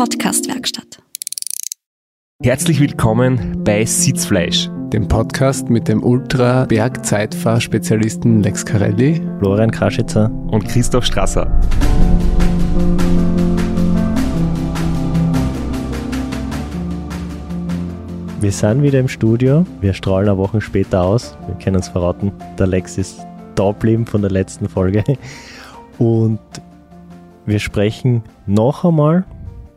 Podcastwerkstatt. Herzlich willkommen bei Sitzfleisch, dem Podcast mit dem Ultra-Bergzeitfahrspezialisten Lex Carelli, Florian Kraschitzer und Christoph Strasser. Wir sind wieder im Studio. Wir strahlen eine Woche später aus. Wir können uns verraten, der Lex ist da geblieben von der letzten Folge. Und wir sprechen noch einmal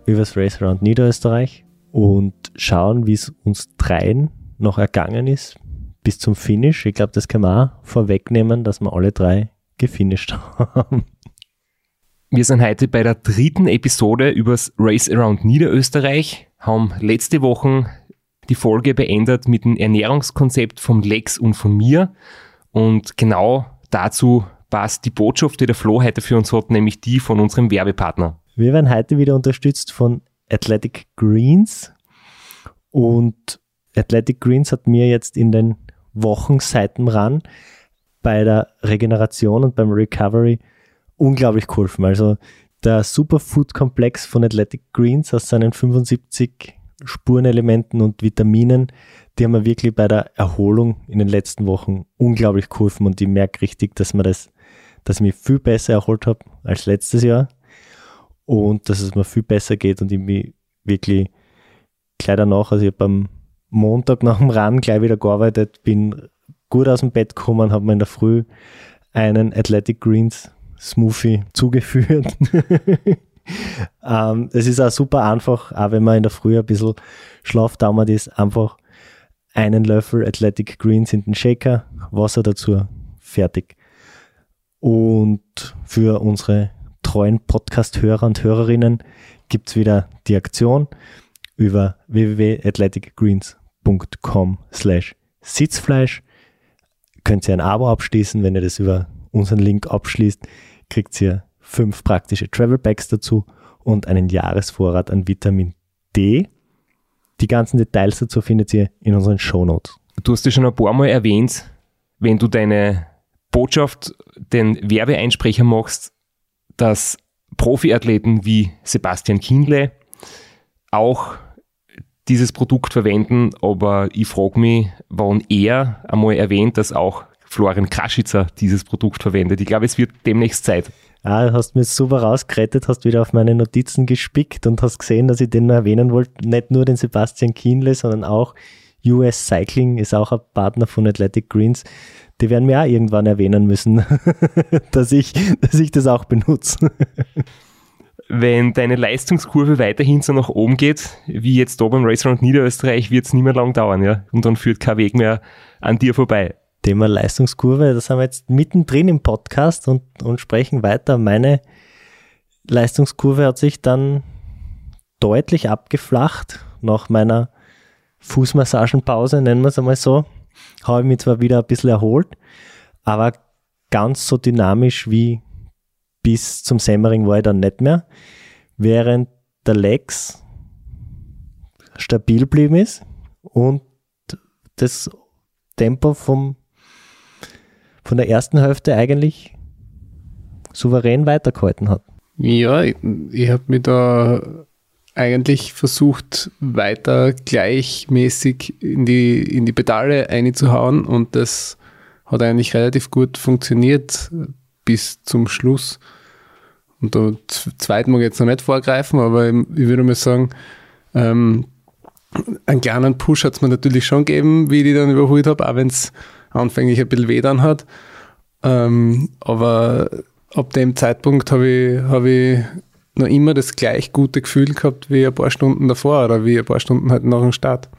über das Race Around Niederösterreich und schauen, wie es uns dreien noch ergangen ist bis zum Finish. Ich glaube, das kann man auch vorwegnehmen, dass wir alle drei gefinisht haben. Wir sind heute bei der dritten Episode übers Race Around Niederösterreich, haben letzte Woche die Folge beendet mit dem Ernährungskonzept vom Lex und von mir. Und genau dazu passt die Botschaft, die der Flo heute für uns hat, nämlich die von unserem Werbepartner. Wir werden heute wieder unterstützt von Athletic Greens. Und Athletic Greens hat mir jetzt in den Wochen seit dem Run bei der Regeneration und beim Recovery unglaublich geholfen. Also der Superfood-Komplex von Athletic Greens aus seinen 75 Spurenelementen und Vitaminen, die haben mir wirklich bei der Erholung in den letzten Wochen unglaublich geholfen und ich merke richtig, dass mir das, dass ich mich viel besser erholt habe als letztes Jahr und dass es mir viel besser geht und ich mich wirklich gleich danach, also ich habe am Montag nach dem Run gleich wieder gearbeitet, bin gut aus dem Bett gekommen, habe mir in der Früh einen Athletic Greens Smoothie zugeführt. ähm, es ist auch super einfach, auch wenn man in der Früh ein bisschen schlafdauert ist, einfach einen Löffel Athletic Greens in den Shaker, Wasser dazu, fertig. Und für unsere treuen Podcast-Hörer und Hörerinnen gibt es wieder die Aktion über www.athleticgreens.com slash Sitzfleisch. Könnt ihr ein Abo abschließen, wenn ihr das über unseren Link abschließt, kriegt ihr fünf praktische Travel Packs dazu und einen Jahresvorrat an Vitamin D. Die ganzen Details dazu findet ihr in unseren Show Notes. Du hast es schon ein paar Mal erwähnt, wenn du deine Botschaft, den Werbeeinsprecher machst, dass Profiathleten wie Sebastian Kindle auch dieses Produkt verwenden, aber ich frage mich, wann er einmal erwähnt, dass auch Florian Kraschitzer dieses Produkt verwendet. Ich glaube, es wird demnächst Zeit. Ah, du hast mir super rausgerettet, hast wieder auf meine Notizen gespickt und hast gesehen, dass ich den noch erwähnen wollte. Nicht nur den Sebastian Kienle, sondern auch US Cycling ist auch ein Partner von Athletic Greens. Die werden mir auch irgendwann erwähnen müssen, dass, ich, dass ich das auch benutze. Wenn deine Leistungskurve weiterhin so nach oben geht, wie jetzt da beim Race Round Niederösterreich, wird es nicht mehr lang dauern, ja. Und dann führt kein Weg mehr an dir vorbei. Thema Leistungskurve, das haben wir jetzt mittendrin im Podcast und, und sprechen weiter. Meine Leistungskurve hat sich dann deutlich abgeflacht nach meiner Fußmassagenpause, nennen wir es einmal so. Habe ich mich zwar wieder ein bisschen erholt, aber ganz so dynamisch wie bis zum Semmering war ich dann nicht mehr. Während der Lex stabil geblieben ist und das Tempo vom von der ersten Hälfte eigentlich souverän weitergehalten hat. Ja, ich, ich habe mich da eigentlich versucht, weiter gleichmäßig in die, in die Pedale einzuhauen und das hat eigentlich relativ gut funktioniert bis zum Schluss. Und da zweiten mag ich jetzt noch nicht vorgreifen, aber ich, würde mal sagen, ähm, einen kleinen Push hat es mir natürlich schon gegeben, wie ich die dann überholt habe, auch wenn es anfänglich ein bisschen weh dann hat. Ähm, aber ab dem Zeitpunkt habe ich, hab ich noch immer das gleich gute Gefühl gehabt wie ein paar Stunden davor oder wie ein paar Stunden halt nach dem Start.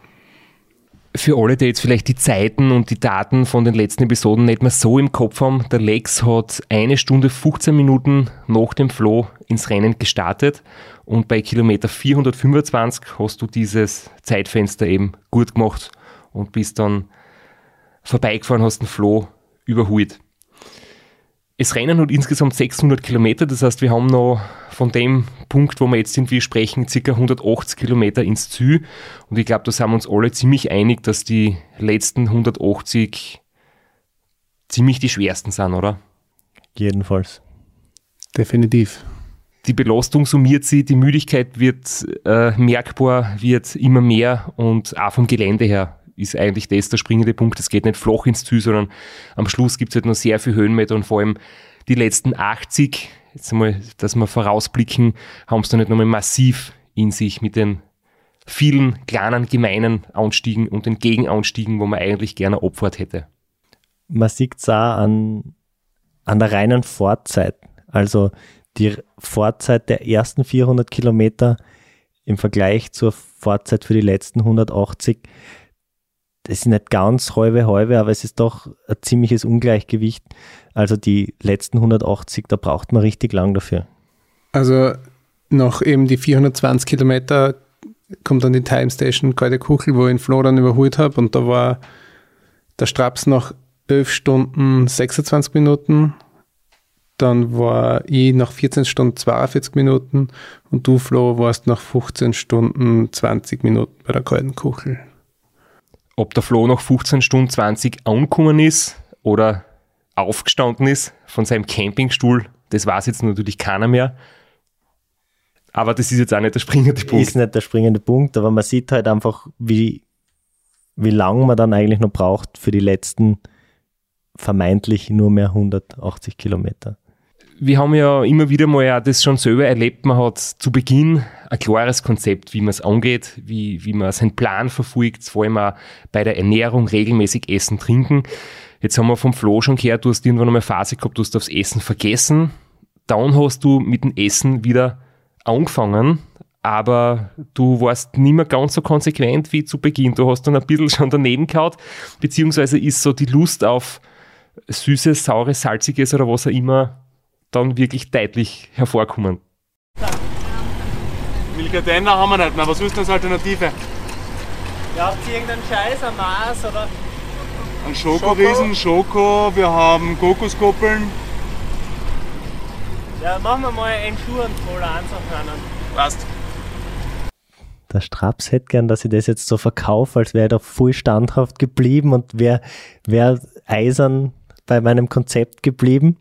Für alle, die jetzt vielleicht die Zeiten und die Daten von den letzten Episoden nicht mehr so im Kopf haben, der Lex hat eine Stunde 15 Minuten nach dem Flow ins Rennen gestartet und bei Kilometer 425 hast du dieses Zeitfenster eben gut gemacht und bist dann vorbeigefahren, hast den Floh überholt. Es rennen hat insgesamt 600 Kilometer, das heißt, wir haben noch von dem Punkt, wo wir jetzt sind, wir sprechen, ca. 180 Kilometer ins Ziel. Und ich glaube, da sind wir uns alle ziemlich einig, dass die letzten 180 ziemlich die schwersten sind, oder? Jedenfalls. Definitiv. die Belastung summiert sich, die Müdigkeit wird äh, merkbar, wird immer mehr und auch vom Gelände her ist eigentlich das der springende Punkt. Es geht nicht flach ins Ziel, sondern am Schluss gibt es halt noch sehr viel Höhenmeter und vor allem die letzten 80, jetzt einmal, dass wir vorausblicken, haben es dann nicht nochmal massiv in sich mit den vielen kleinen, gemeinen Anstiegen und den Gegenanstiegen, wo man eigentlich gerne opfert hätte. Man sieht es auch an, an der reinen Fortzeit. Also die Fortzeit der ersten 400 Kilometer im Vergleich zur Fortzeit für die letzten 180, das ist nicht ganz halbe halbe, aber es ist doch ein ziemliches Ungleichgewicht. Also die letzten 180, da braucht man richtig lang dafür. Also noch eben die 420 Kilometer kommt dann die Time Station Kalte Kuchel, wo ich in Flo dann überholt habe und da war der Straps noch 11 Stunden 26 Minuten dann war ich nach 14 Stunden 42 Minuten und du, Flo, warst nach 15 Stunden 20 Minuten bei der kalten Kuchel. Ob der Flo nach 15 Stunden 20 angekommen ist oder aufgestanden ist von seinem Campingstuhl, das weiß jetzt natürlich keiner mehr. Aber das ist jetzt auch nicht der springende Punkt. Ist nicht der springende Punkt, aber man sieht halt einfach, wie, wie lange man dann eigentlich noch braucht für die letzten vermeintlich nur mehr 180 Kilometer wir haben ja immer wieder mal ja das schon selber erlebt. Man hat zu Beginn ein klares Konzept, wie man es angeht, wie, wie man seinen Plan verfolgt, vor allem auch bei der Ernährung regelmäßig essen, trinken. Jetzt haben wir vom Flo schon gehört, du hast irgendwann einmal eine Phase gehabt, du hast aufs Essen vergessen. Dann hast du mit dem Essen wieder angefangen, aber du warst nicht mehr ganz so konsequent wie zu Beginn. Du hast dann ein bisschen schon daneben gehabt, beziehungsweise ist so die Lust auf Süßes, Saures, Salziges oder was auch immer dann wirklich deutlich hervorkommen. Milka haben wir nicht mehr. Was ist denn als Alternative? Ja, habt ihr irgendeinen Scheiß, ein Mars oder? Ein Schokoriesen, Schoko, wir haben Kokoskoppeln. Ja, machen wir mal einen Schuh und Cola anzuhören. Passt. Der Straps hätte gern, dass ich das jetzt so verkaufe, als wäre er da voll standhaft geblieben und wäre wär eisern bei meinem Konzept geblieben.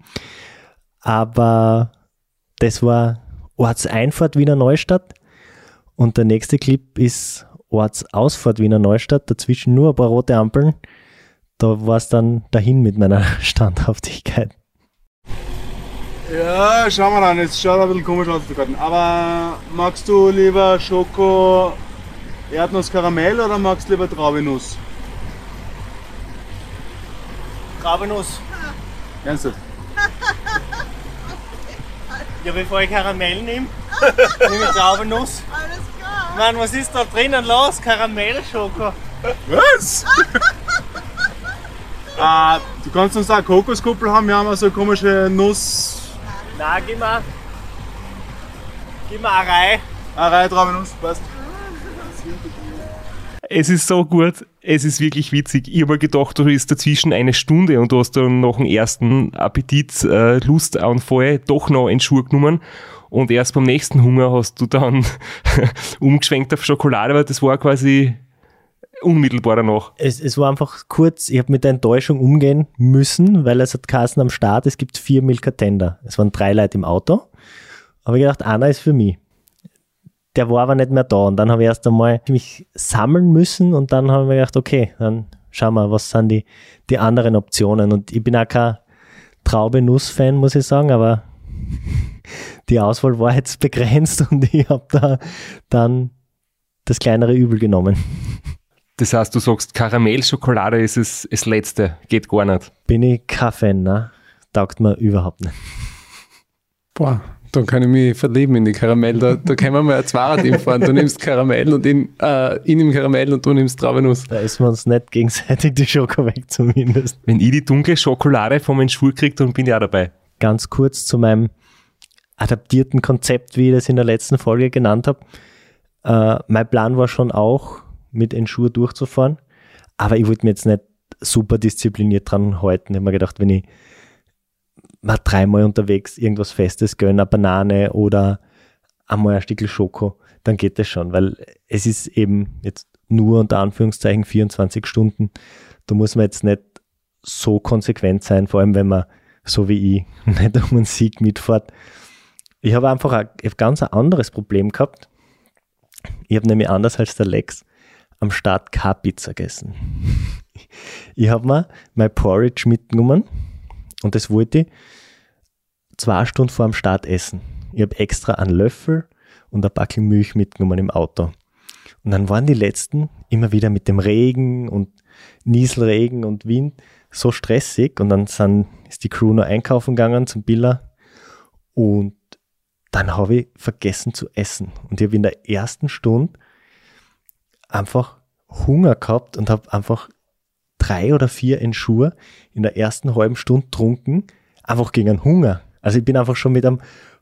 Aber das war Ortseinfahrt Wiener Neustadt und der nächste Clip ist Ortsausfahrt Wiener Neustadt, dazwischen nur ein paar rote Ampeln. Da war es dann dahin mit meiner Standhaftigkeit. Ja, schauen wir dann. Jetzt schaut ein bisschen komisch aus, die Karten. Aber magst du lieber Schoko Erdnuss Karamell oder magst du lieber Traubenuss? Traubenuss. Ernsthaft? Ja, bevor ich Karamell nehme, nehme ich Traubennuss. Alles klar. Mann, was ist da drinnen los? Karamellschoko. Was? ah, du kannst uns auch Kokoskuppel haben, wir haben auch so eine komische Nuss. Nein, gib mir. Gib mir eine Reihe. Eine Reihe Traubennuss, passt. Es ist so gut, es ist wirklich witzig. Ich habe gedacht, du bist dazwischen eine Stunde und du hast dann nach dem ersten Appetit, äh, Lustanfall doch noch einen Schuh genommen. Und erst beim nächsten Hunger hast du dann umgeschwenkt auf Schokolade, aber das war quasi unmittelbar danach. Es, es war einfach kurz, ich habe mit der Enttäuschung umgehen müssen, weil es hat Kassen am Start, es gibt vier Milka Tender. Es waren drei Leute im Auto. Aber ich gedacht, einer ist für mich der war aber nicht mehr da. Und dann habe ich erst einmal mich sammeln müssen und dann habe ich mir gedacht, okay, dann schauen wir, was sind die, die anderen Optionen. Und ich bin auch kein Traube-Nuss-Fan, muss ich sagen, aber die Auswahl war jetzt begrenzt und ich habe da dann das kleinere Übel genommen. Das heißt, du sagst, Karamellschokolade ist es das Letzte, geht gar nicht. Bin ich kein Fan, ne? Taugt mir überhaupt nicht. Boah, dann kann ich mich verlieben in die Karamell. Da, da können wir mal ein Zweierteam fahren. Du nimmst Karamell und in, äh, ich nehme Karamell und du nimmst Traubenuss. Da essen wir uns nicht gegenseitig die Schoko weg zumindest. Wenn ich die dunkle Schokolade von meinem Schwur kriege, dann bin ich auch dabei. Ganz kurz zu meinem adaptierten Konzept, wie ich das in der letzten Folge genannt habe. Äh, mein Plan war schon auch, mit Ensure durchzufahren, aber ich wollte mir jetzt nicht super diszipliniert dran halten. Ich habe mir gedacht, wenn ich mal dreimal unterwegs irgendwas Festes gönnen, eine Banane oder einmal ein Stück Schoko, dann geht das schon, weil es ist eben jetzt nur unter Anführungszeichen 24 Stunden. Da muss man jetzt nicht so konsequent sein, vor allem wenn man, so wie ich, nicht um einen Sieg mitfährt. Ich habe einfach ein, hab ganz ein anderes Problem gehabt. Ich habe nämlich anders als der Lex am Start keine Pizza gegessen. Ich habe mir mein Porridge mitgenommen und das wollte ich zwei Stunden vor dem Start essen. Ich habe extra einen Löffel und ein Backel Milch mitgenommen im Auto. Und dann waren die letzten immer wieder mit dem Regen und Nieselregen und Wind so stressig und dann sind, ist die Crew noch einkaufen gegangen zum Billa und dann habe ich vergessen zu essen. Und ich habe in der ersten Stunde einfach Hunger gehabt und habe einfach drei oder vier Ensure in der ersten halben Stunde trunken, einfach gegen einen Hunger. Also ich bin einfach schon mit einem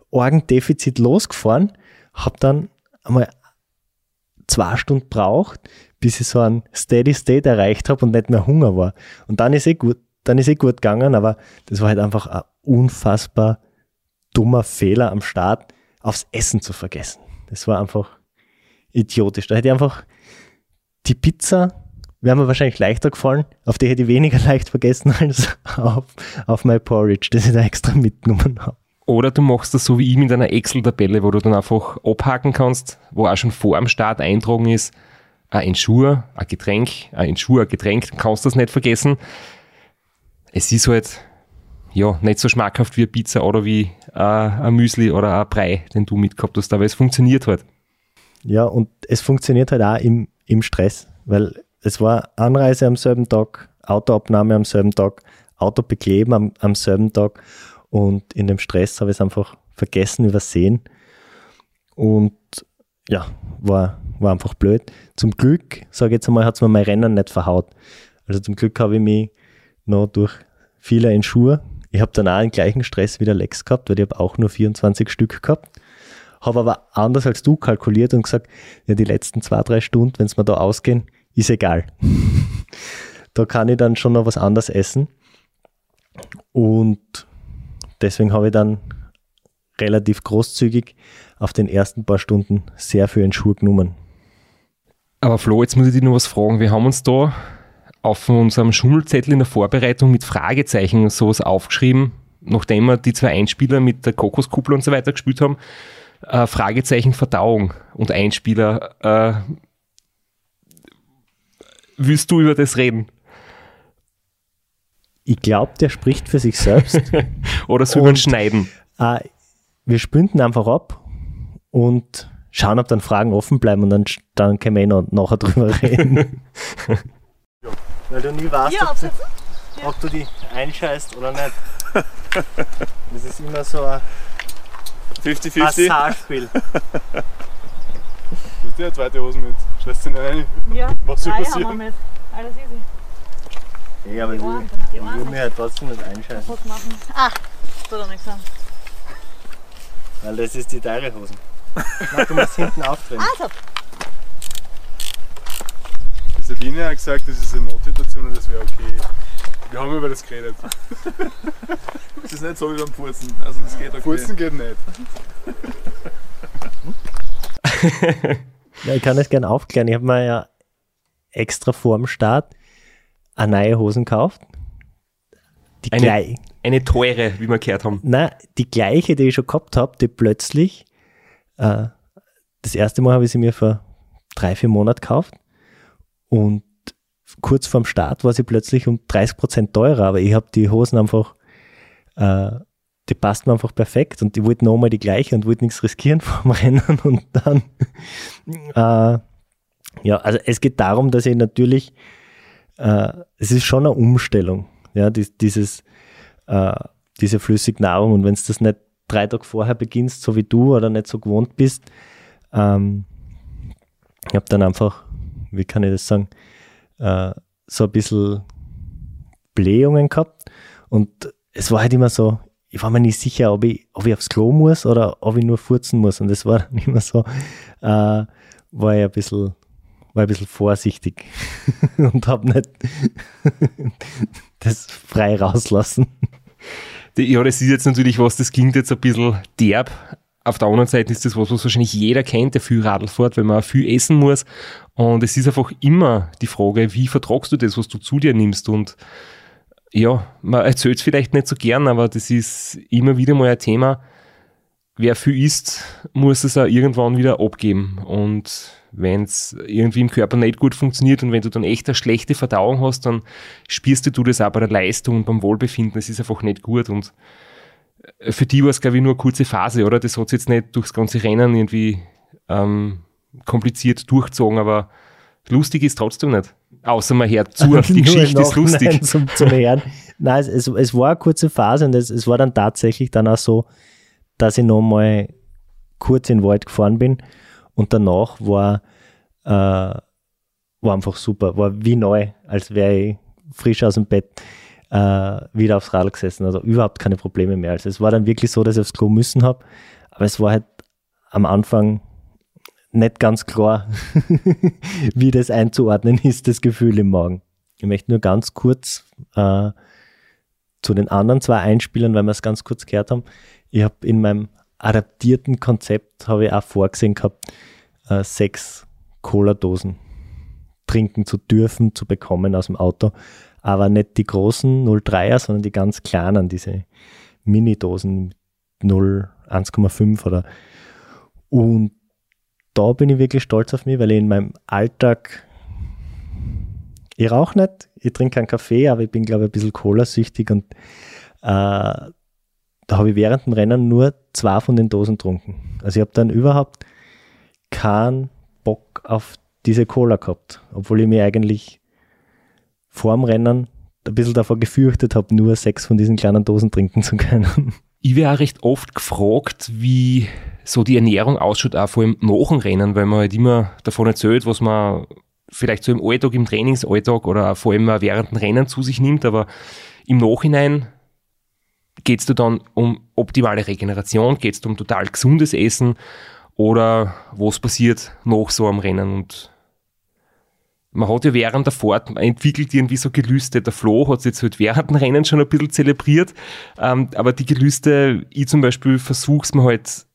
Orgendefizit losgefahren, habe dann einmal zwei Stunden braucht, bis ich so einen Steady State erreicht habe und nicht mehr Hunger war. Und dann ist eh gut, dann ist eh gut gegangen, aber das war halt einfach ein unfassbar dummer Fehler am Start, aufs Essen zu vergessen. Das war einfach idiotisch. Da hätte ich einfach die Pizza, wäre mir wahrscheinlich leichter gefallen, auf die hätte ich weniger leicht vergessen als auf, auf mein Porridge, das ich da extra mitgenommen habe. Oder du machst das so wie ich mit einer Excel-Tabelle, wo du dann einfach abhaken kannst, wo auch schon vor dem Start eintragen ist, ein Ensure, ein Getränk, ein Ensure, ein Getränk, dann kannst du das nicht vergessen. Es ist halt, ja, nicht so schmackhaft wie eine Pizza oder wie äh, ein Müsli oder ein Brei, den du mitgehabt hast, aber es funktioniert halt. Ja, und es funktioniert halt auch im, im Stress, weil es war Anreise am selben Tag, Autoabnahme am selben Tag, Auto bekleben am, am selben Tag und in dem Stress habe ich es einfach vergessen, übersehen. Und ja, war, war einfach blöd. Zum Glück, sage ich jetzt einmal, hat es mir mein Rennen nicht verhaut. Also zum Glück habe ich mich noch durch viele Enschuhe. Ich habe dann auch den gleichen Stress wie der Lex gehabt, weil ich habe auch nur 24 Stück gehabt. Habe aber anders als du kalkuliert und gesagt, ja, die letzten zwei, drei Stunden, wenn es mir da ausgehen, ist egal. da kann ich dann schon noch was anderes essen. Und deswegen habe ich dann relativ großzügig auf den ersten paar Stunden sehr für einen Schuh genommen. Aber Flo, jetzt muss ich dich noch was fragen. Wir haben uns da auf unserem Schummelzettel in der Vorbereitung mit Fragezeichen sowas aufgeschrieben, nachdem wir die zwei Einspieler mit der Kokoskuppel und so weiter gespielt haben. Äh, Fragezeichen Verdauung und Einspieler. Äh, willst du über das reden? Ich glaube, der spricht für sich selbst. Oder soll man schneiden? Äh, wir spünden einfach ab und schauen, ob dann Fragen offen bleiben und dann, dann können wir eh noch, nachher drüber reden. Weil du nie weißt, ob, du, ob du die einscheißt oder nicht. Das ist immer so ein 50-50. Hasardspiel. Du hast ja zweite Hose mit. Scheiß sie rein. Ja, Was soll passieren? haben wir mit. Alles easy. Ja, aber Die ich, Ohren, ich die will Ohren. mir halt trotzdem nicht einscheißen, Was machen? Ah, tut doch nichts an. weil das ist die teure Hose. Nein, du musst hinten aufdrehen. Also, Die Sabine hat gesagt, das ist eine Notsituation und das wäre okay. Wir haben über das geredet. Es ist nicht so wie beim Furzen. Also das geht okay. Furzen geht nicht. Ja, ich kann das gerne aufklären. Ich habe mir ja extra vor dem Start eine neue Hosen gekauft. Die, Eine- gleich, Eine teure, wie wir gehört haben. nein, die gleiche, die ich schon gehabt habe, die plötzlich, äh, das erste Mal habe ich sie mir vor drei, vier Monaten gekauft und kurz vorm Start war sie plötzlich um 30% teurer, aber ich habe die Hosen einfach, äh, die passt mir einfach perfekt und ich wollte nochmal die gleiche und wollte nichts riskieren vorm Rennen und dann, äh, ja, also es geht darum, dass ich natürlich, äh, es ist schon eine Umstellung, ja, dies, dieses, äh, diese Flüssignahrung und wenn du das nicht drei Tage vorher beginnst, so wie du oder nicht so gewohnt bist, ähm, ich habe dann einfach, wie kann ich das sagen, äh, so ein bisschen Blähungen gehabt und es war halt immer so, ich war mir nicht sicher, ob ich, ob ich aufs Klo muss oder ob ich nur furzen muss und das war dann immer so, äh, war ich ein bisschen, war ein bisschen vorsichtig und habe nicht das frei rauslassen. Ja, das ist jetzt natürlich was, das klingt jetzt ein bisschen derb. Auf der anderen Seite ist das was, was wahrscheinlich jeder kennt, der viel Radl fährt, weil man auch viel essen muss. Und es ist einfach immer die Frage, wie vertragst du das, was du zu dir nimmst? Und ja, man erzählt es vielleicht nicht so gern, aber das ist immer wieder mal ein Thema. wer viel isst, muss es auch irgendwann wieder abgeben. Und wenn es irgendwie im Körper nicht gut funktioniert und wenn du dann echt eine schlechte Verdauung hast, dann spürst du das auch bei der Leistung und beim Wohlbefinden. Es ist einfach nicht gut. Und äh, für die war es, glaube ich, nur eine kurze Phase, oder? Das hat es jetzt nicht durchs ganze Rennen irgendwie ähm, kompliziert durchgezogen, aber lustig ist trotzdem nicht. Außer man hört zu, die Geschichte ist lustig. Zum, zum Hören. Nein, es, es, es, war eine kurze Phase und es, es war dann tatsächlich dann auch so, dass ich nochmal kurz in den Wald gefahren bin und danach war, äh, war einfach super, war wie neu, als wäre ich frisch aus dem Bett äh, wieder aufs Radl gesessen. Also überhaupt keine Probleme mehr. Also es war dann wirklich so, dass ich aufs Klo müssen habe, aber es war halt am Anfang nicht ganz klar, wie das einzuordnen ist, das Gefühl im Magen. Ich möchte nur ganz kurz äh, zu den anderen zwei Einspielern, weil wir es ganz kurz gehört haben. Ich habe in meinem adaptierten Konzept habe ich auch vorgesehen gehabt, äh, sechs Cola-Dosen trinken zu dürfen, zu bekommen aus dem Auto. Aber nicht die großen 03er, sondern die ganz kleinen, diese Mini-Dosen 0, 1,5 oder. Und da bin ich wirklich stolz auf mich, weil ich in meinem Alltag, ich rauche nicht, ich trinke keinen Kaffee, aber ich bin, glaube ich, ein bisschen Cola-süchtig und äh, da habe ich während dem Rennen nur zwei von den Dosen getrunken. Also ich habe dann überhaupt keinen Bock auf diese Cola gehabt, obwohl ich mir eigentlich vor dem Rennen ein bisschen davor gefürchtet habe, nur sechs von diesen kleinen Dosen trinken zu können. Ich werde auch recht oft gefragt, wie so die Ernährung ausschaut, auch vor allem nach dem Rennen, weil man halt immer davon erzählt, was man vielleicht so im Alltag, im Trainingsalltag oder vor allem während dem Rennen zu sich nimmt, aber im Nachhinein geht es da dann um optimale Regeneration, geht es um total gesundes Essen oder was passiert nach so einem Rennen und man hat ja während der Fahrt, entwickelt irgendwie so Gelüste. Der Flo hat es jetzt halt während dem Rennen schon ein bisschen zelebriert, ähm, aber die Gelüste, ich zum Beispiel versuche es mir halt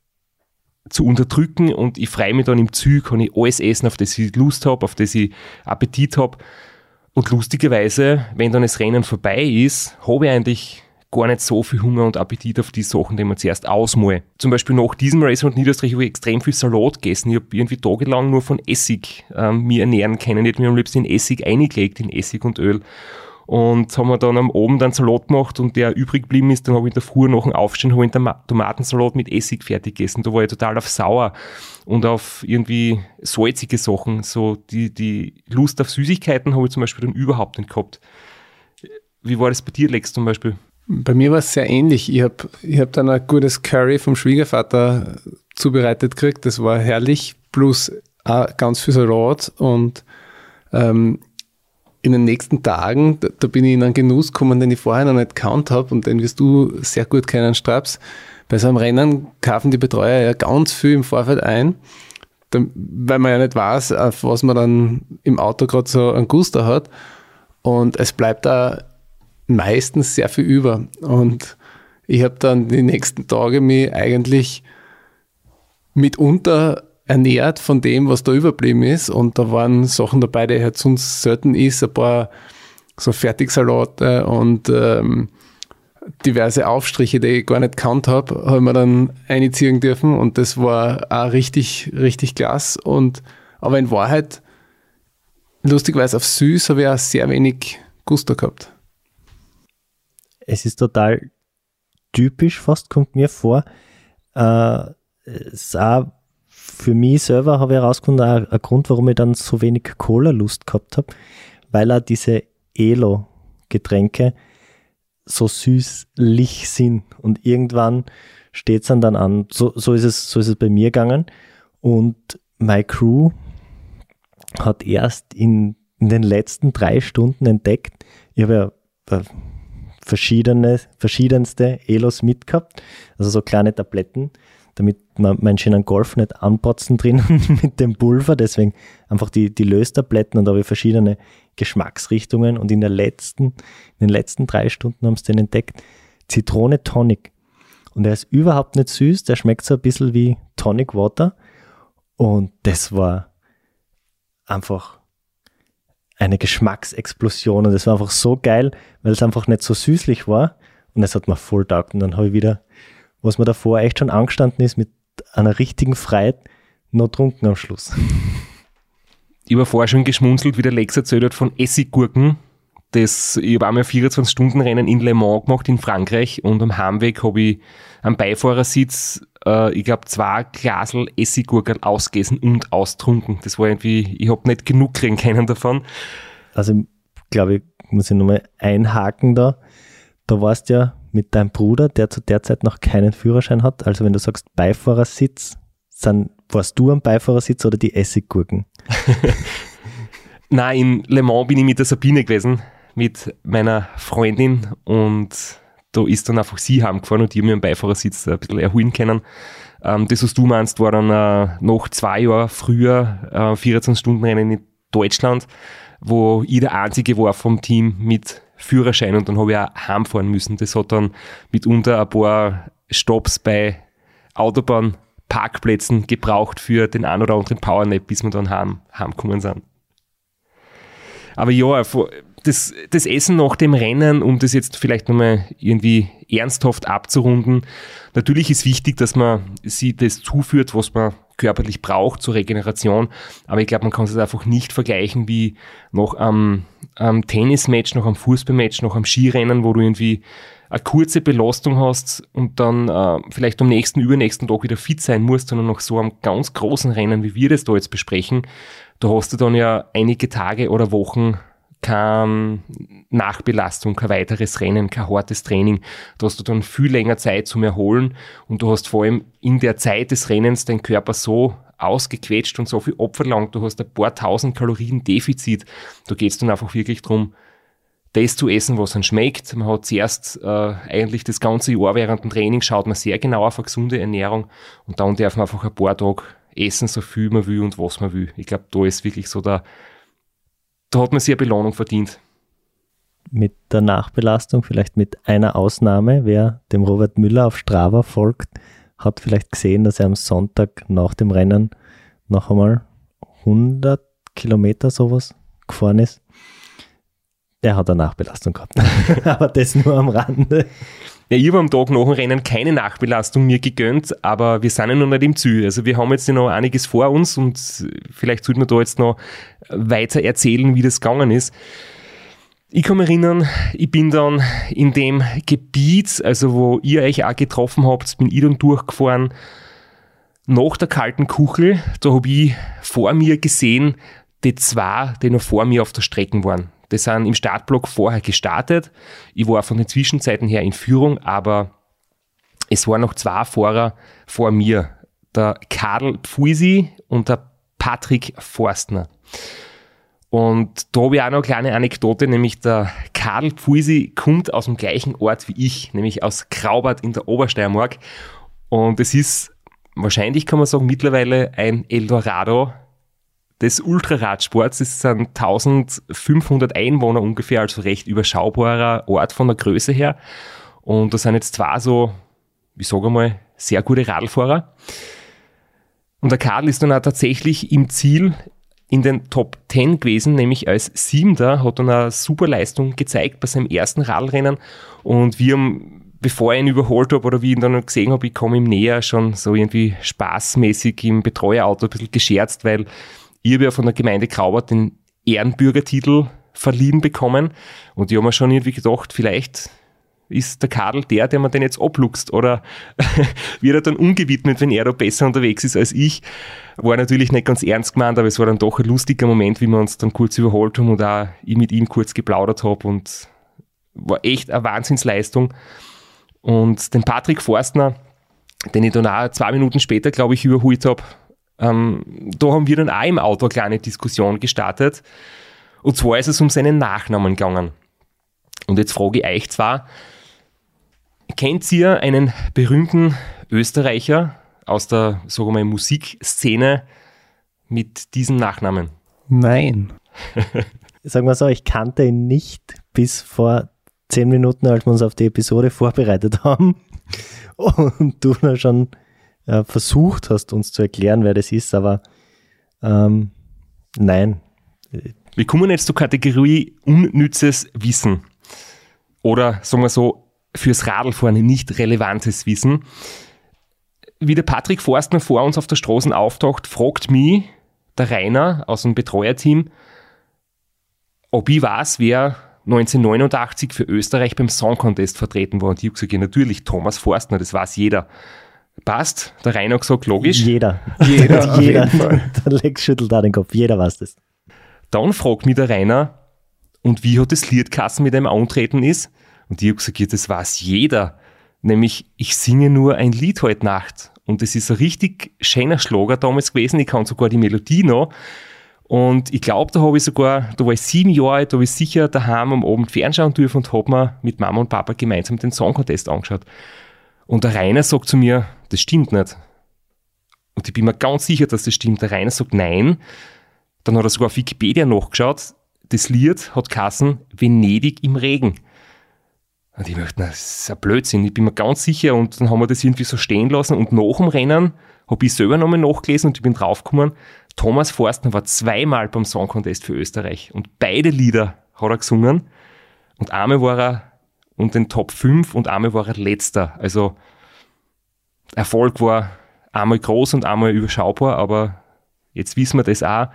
zu unterdrücken und ich freue mich dann im Zug, kann ich alles essen, auf das ich Lust habe, auf das ich Appetit habe. Und lustigerweise, wenn dann das Rennen vorbei ist, habe ich eigentlich gar nicht so viel Hunger und Appetit auf die Sachen, die man zuerst ausmale. Zum Beispiel nach diesem Race und Niederstrich habe ich extrem viel Salat gegessen. Ich habe irgendwie tagelang nur von Essig ähm, mir ernähren können. Ich habe mir am liebsten in Essig eingelegt, in Essig und Öl. Und haben wir dann am Abend einen Salat gemacht und der übrig geblieben ist, dann habe ich in der Früh nach dem Aufstehen habe ich einen Tomatensalat mit Essig fertig gegessen. Da war ich total auf sauer und auf irgendwie salzige Sachen. So die, die Lust auf Süßigkeiten habe ich zum Beispiel dann überhaupt nicht gehabt. Wie war das bei dir, Lex, zum Beispiel? Bei mir war es sehr ähnlich. Ich habe ich hab dann ein gutes Curry vom Schwiegervater zubereitet gekriegt. Das war herrlich. Plus auch ganz viel Salat und ähm, in den nächsten Tagen, da, da, bin ich in einen Genuss gekommen, den ich vorher noch nicht gekannt habe und den wirst du sehr gut kennen, Straps. Bei so einem Rennen kaufen die Betreuer ja ganz viel im Vorfeld ein, weil man ja nicht weiß, auf was man dann im Auto gerade so einen Guster hat. Und es bleibt da meistens sehr viel über. Und ich habe dann die nächsten Tage mich eigentlich mitunter ernährt von dem, was da überblieben ist. Und da waren Sachen dabei, die halt sonst selten ist, ein paar so Fertigsalate und ähm, diverse Aufstriche, die ich gar nicht kannt habe, habe ich mir dann einziehen dürfen und das war auch richtig, richtig klasse. Und aber in Wahrheit, lustigerweise auf süß, habe ich auch sehr wenig Gusto gehabt. Es ist total typisch, fast kommt mir vor. Äh, es ist auch für mich selber habe ich herausgefunden, ein, ein Grund, warum ich dann so wenig Cola-Lust gehabt habe, weil auch diese Elo-Getränke so süßlich sind. Und irgendwann steht es dann, dann an. So, so, ist es, so ist es bei mir gegangen. Und My Crew hat erst in, in den letzten drei Stunden entdeckt, ich habe ja äh, verschiedene, verschiedenste Elos mitgehabt, also so kleine Tabletten, damit man meinen schönen Golf nicht anpotzen drin mit dem Pulver. Deswegen einfach die, die Löstabletten und da habe ich verschiedene Geschmacksrichtungen. Und in, der letzten, in den letzten drei Stunden haben sie den entdeckt. Zitrone Tonic. Und er ist überhaupt nicht süß, der schmeckt so ein bisschen wie Tonic Water. Und das war einfach eine Geschmacksexplosion. Und das war einfach so geil, weil es einfach nicht so süßlich war. Und es hat mir voll taugt. Und dann habe ich wieder was mir davor echt schon angestanden ist, mit einer richtigen Freude noch trunken am Schluss. Ich habe vorher schon geschmunzelt, wie der Lex erzählt hat von Essiggurken. Das, ich habe einmal 24-Stunden-Rennen in Le Mans gemacht in Frankreich und am Heimweg habe ich am Beifahrersitz, äh, ich glaube, zwei Glasel Essiggurken ausgegessen und austrunken. Das war irgendwie, ich habe nicht genug kriegen können davon. Also, glaube ich, muss ich nochmal einhaken da. Da warst ja mit deinem Bruder, der zu der Zeit noch keinen Führerschein hat. Also, wenn du sagst Beifahrersitz, dann warst du am Beifahrersitz oder die Essiggurken? Nein, in Le Mans bin ich mit der Sabine gewesen, mit meiner Freundin und da ist dann einfach sie heimgefahren und die haben mir am Beifahrersitz ein bisschen erholen können. Ähm, das, was du meinst, war dann äh, noch zwei Jahre früher äh, 24-Stunden-Rennen in Deutschland, wo ich der Einzige war vom Team mit Führerschein und dann habe ich auch heimfahren müssen. Das hat dann mitunter ein paar Stops bei Autobahnparkplätzen gebraucht für den ein oder anderen Powernap, bis wir dann heim, heimgekommen sind. Aber ja, das, das Essen nach dem Rennen, um das jetzt vielleicht nochmal irgendwie ernsthaft abzurunden, natürlich ist wichtig, dass man sie das zuführt, was man körperlich braucht zur Regeneration. Aber ich glaube, man kann es einfach nicht vergleichen wie noch am, am Tennismatch, noch am Fußballmatch, noch am Skirennen, wo du irgendwie eine kurze Belastung hast und dann äh, vielleicht am nächsten, übernächsten Tag wieder fit sein musst, sondern noch so am ganz großen Rennen, wie wir das da jetzt besprechen, da hast du dann ja einige Tage oder Wochen keine Nachbelastung, kein weiteres Rennen, kein hartes Training. Da hast du dann viel länger Zeit zum Erholen und du hast vor allem in der Zeit des Rennens deinen Körper so ausgequetscht und so viel Opfer lang, du hast ein paar tausend Kalorien Defizit. Da geht es dann einfach wirklich darum, das zu essen, was einem schmeckt. Man hat zuerst äh, eigentlich das ganze Jahr während dem Training schaut man sehr genau auf eine gesunde Ernährung und dann darf man einfach ein paar Tage essen, so viel man will und was man will. Ich glaube, da ist wirklich so der, da hat man sehr Belohnung verdient. Mit der Nachbelastung, vielleicht mit einer Ausnahme, wer dem Robert Müller auf Strava folgt, hat vielleicht gesehen, dass er am Sonntag nach dem Rennen noch einmal 100 Kilometer sowas gefahren ist. Der hat eine Nachbelastung gehabt. Aber das nur am Rande. Ja, ich habe am Tag nach dem Rennen keine Nachbelastung mir gegönnt, aber wir sind ja noch nicht im Ziel. Also wir haben jetzt noch einiges vor uns und vielleicht sollten wir da jetzt noch weiter erzählen, wie das gegangen ist. Ich kann mich erinnern, ich bin dann in dem Gebiet, also wo ihr euch auch getroffen habt, bin ich dann durchgefahren nach der kalten Kuchel. Da habe ich vor mir gesehen, die zwei, die noch vor mir auf der Strecke waren. Die sind im Startblock vorher gestartet. Ich war von den Zwischenzeiten her in Führung, aber es waren noch zwei Fahrer vor mir. Der Karl Pfuisi und der Patrick Forstner. Und da habe ich auch noch eine kleine Anekdote, nämlich der Karl Pfuisi kommt aus dem gleichen Ort wie ich, nämlich aus Graubart in der Obersteiermark. Und es ist wahrscheinlich, kann man sagen, mittlerweile ein Eldorado des Ultraradsports. Es sind 1500 Einwohner ungefähr, also recht überschaubarer Ort von der Größe her. Und da sind jetzt zwei so, ich sage mal, sehr gute Radlfahrer. Und der Karl ist dann auch tatsächlich im Ziel in den Top 10 gewesen, nämlich als Siebter, hat dann eine super Leistung gezeigt bei seinem ersten Radlrennen. Und wir haben, bevor ich ihn überholt habe oder wie ich ihn dann gesehen habe, ich komme ihm näher, schon so irgendwie spaßmäßig im Betreuerauto ein bisschen gescherzt, weil ich habe ja von der Gemeinde Graubart den Ehrenbürgertitel verliehen bekommen und ich habe mir schon irgendwie gedacht, vielleicht ist der Kadel der, der man den jetzt abluchst oder wird er dann ungewidmet, wenn er da besser unterwegs ist als ich. War natürlich nicht ganz ernst gemeint, aber es war dann doch ein lustiger Moment, wie wir uns dann kurz überholt haben und auch ich mit ihm kurz geplaudert habe und war echt eine Wahnsinnsleistung. Und den Patrick Forstner, den ich dann auch zwei Minuten später, glaube ich, überholt habe, ähm, da haben wir dann auch im Auto eine kleine Diskussion gestartet. Und zwar ist es um seinen Nachnamen gegangen. Und jetzt frage ich euch zwar, kennt ihr einen berühmten Österreicher aus der, sagen wir mal, Musikszene mit diesem Nachnamen? Nein. Sagen wir so, ich kannte ihn nicht bis vor zehn Minuten, als wir uns auf die Episode vorbereitet haben. Und du da schon äh, versucht hast, uns zu erklären, wer das ist, aber ähm, nein. Wir kommen jetzt zur Kategorie unnützes Wissen. Oder sagen wir so, fürs Radlfahren nicht relevantes Wissen. Wie der Patrick Forstner vor uns auf der Straße auftaucht, fragt mich der Rainer aus dem Betreuerteam, ob ich weiß, wer 1989 für Österreich beim Song Contest vertreten war. Und ich habe gesagt, ja, natürlich, Thomas Forstner, das weiß jeder. Passt, der Rainer gesagt, logisch. Jeder. Jeder, Jeder. Der Lex schüttelt da den Kopf. Jeder weiß das. Dann fragt mich der Rainer, und wie hat das Liedkassen mit einem Antreten ist? Und ich habe gesagt, das weiß jeder. Nämlich, ich singe nur ein Lied heute Nacht. Und das ist ein richtig schöner Schlager damals gewesen. Ich kann sogar die Melodie noch. Und ich glaube, da habe ich sogar, da war ich sieben Jahre alt, da habe ich sicher daheim am Abend fernschauen dürfen und habe mir mit Mama und Papa gemeinsam den Song Contest angeschaut. Und der Rainer sagt zu mir, das stimmt nicht. Und ich bin mir ganz sicher, dass das stimmt. Der Rainer sagt nein. Dann hat er sogar auf Wikipedia nachgeschaut. Das Lied hat Kassen Venedig im Regen. Und ich möchte, das ist ein Blödsinn. Ich bin mir ganz sicher. Und dann haben wir das irgendwie so stehen lassen. Und nach dem Rennen habe ich selber nochmal nachgelesen und ich bin draufgekommen, Thomas Forstner war zweimal beim Song Contest für Österreich. Und beide Lieder hat er gesungen. Und einmal war er unter den Top 5 und einmal war er letzter. Also Erfolg war einmal groß und einmal überschaubar, aber jetzt wissen wir das auch.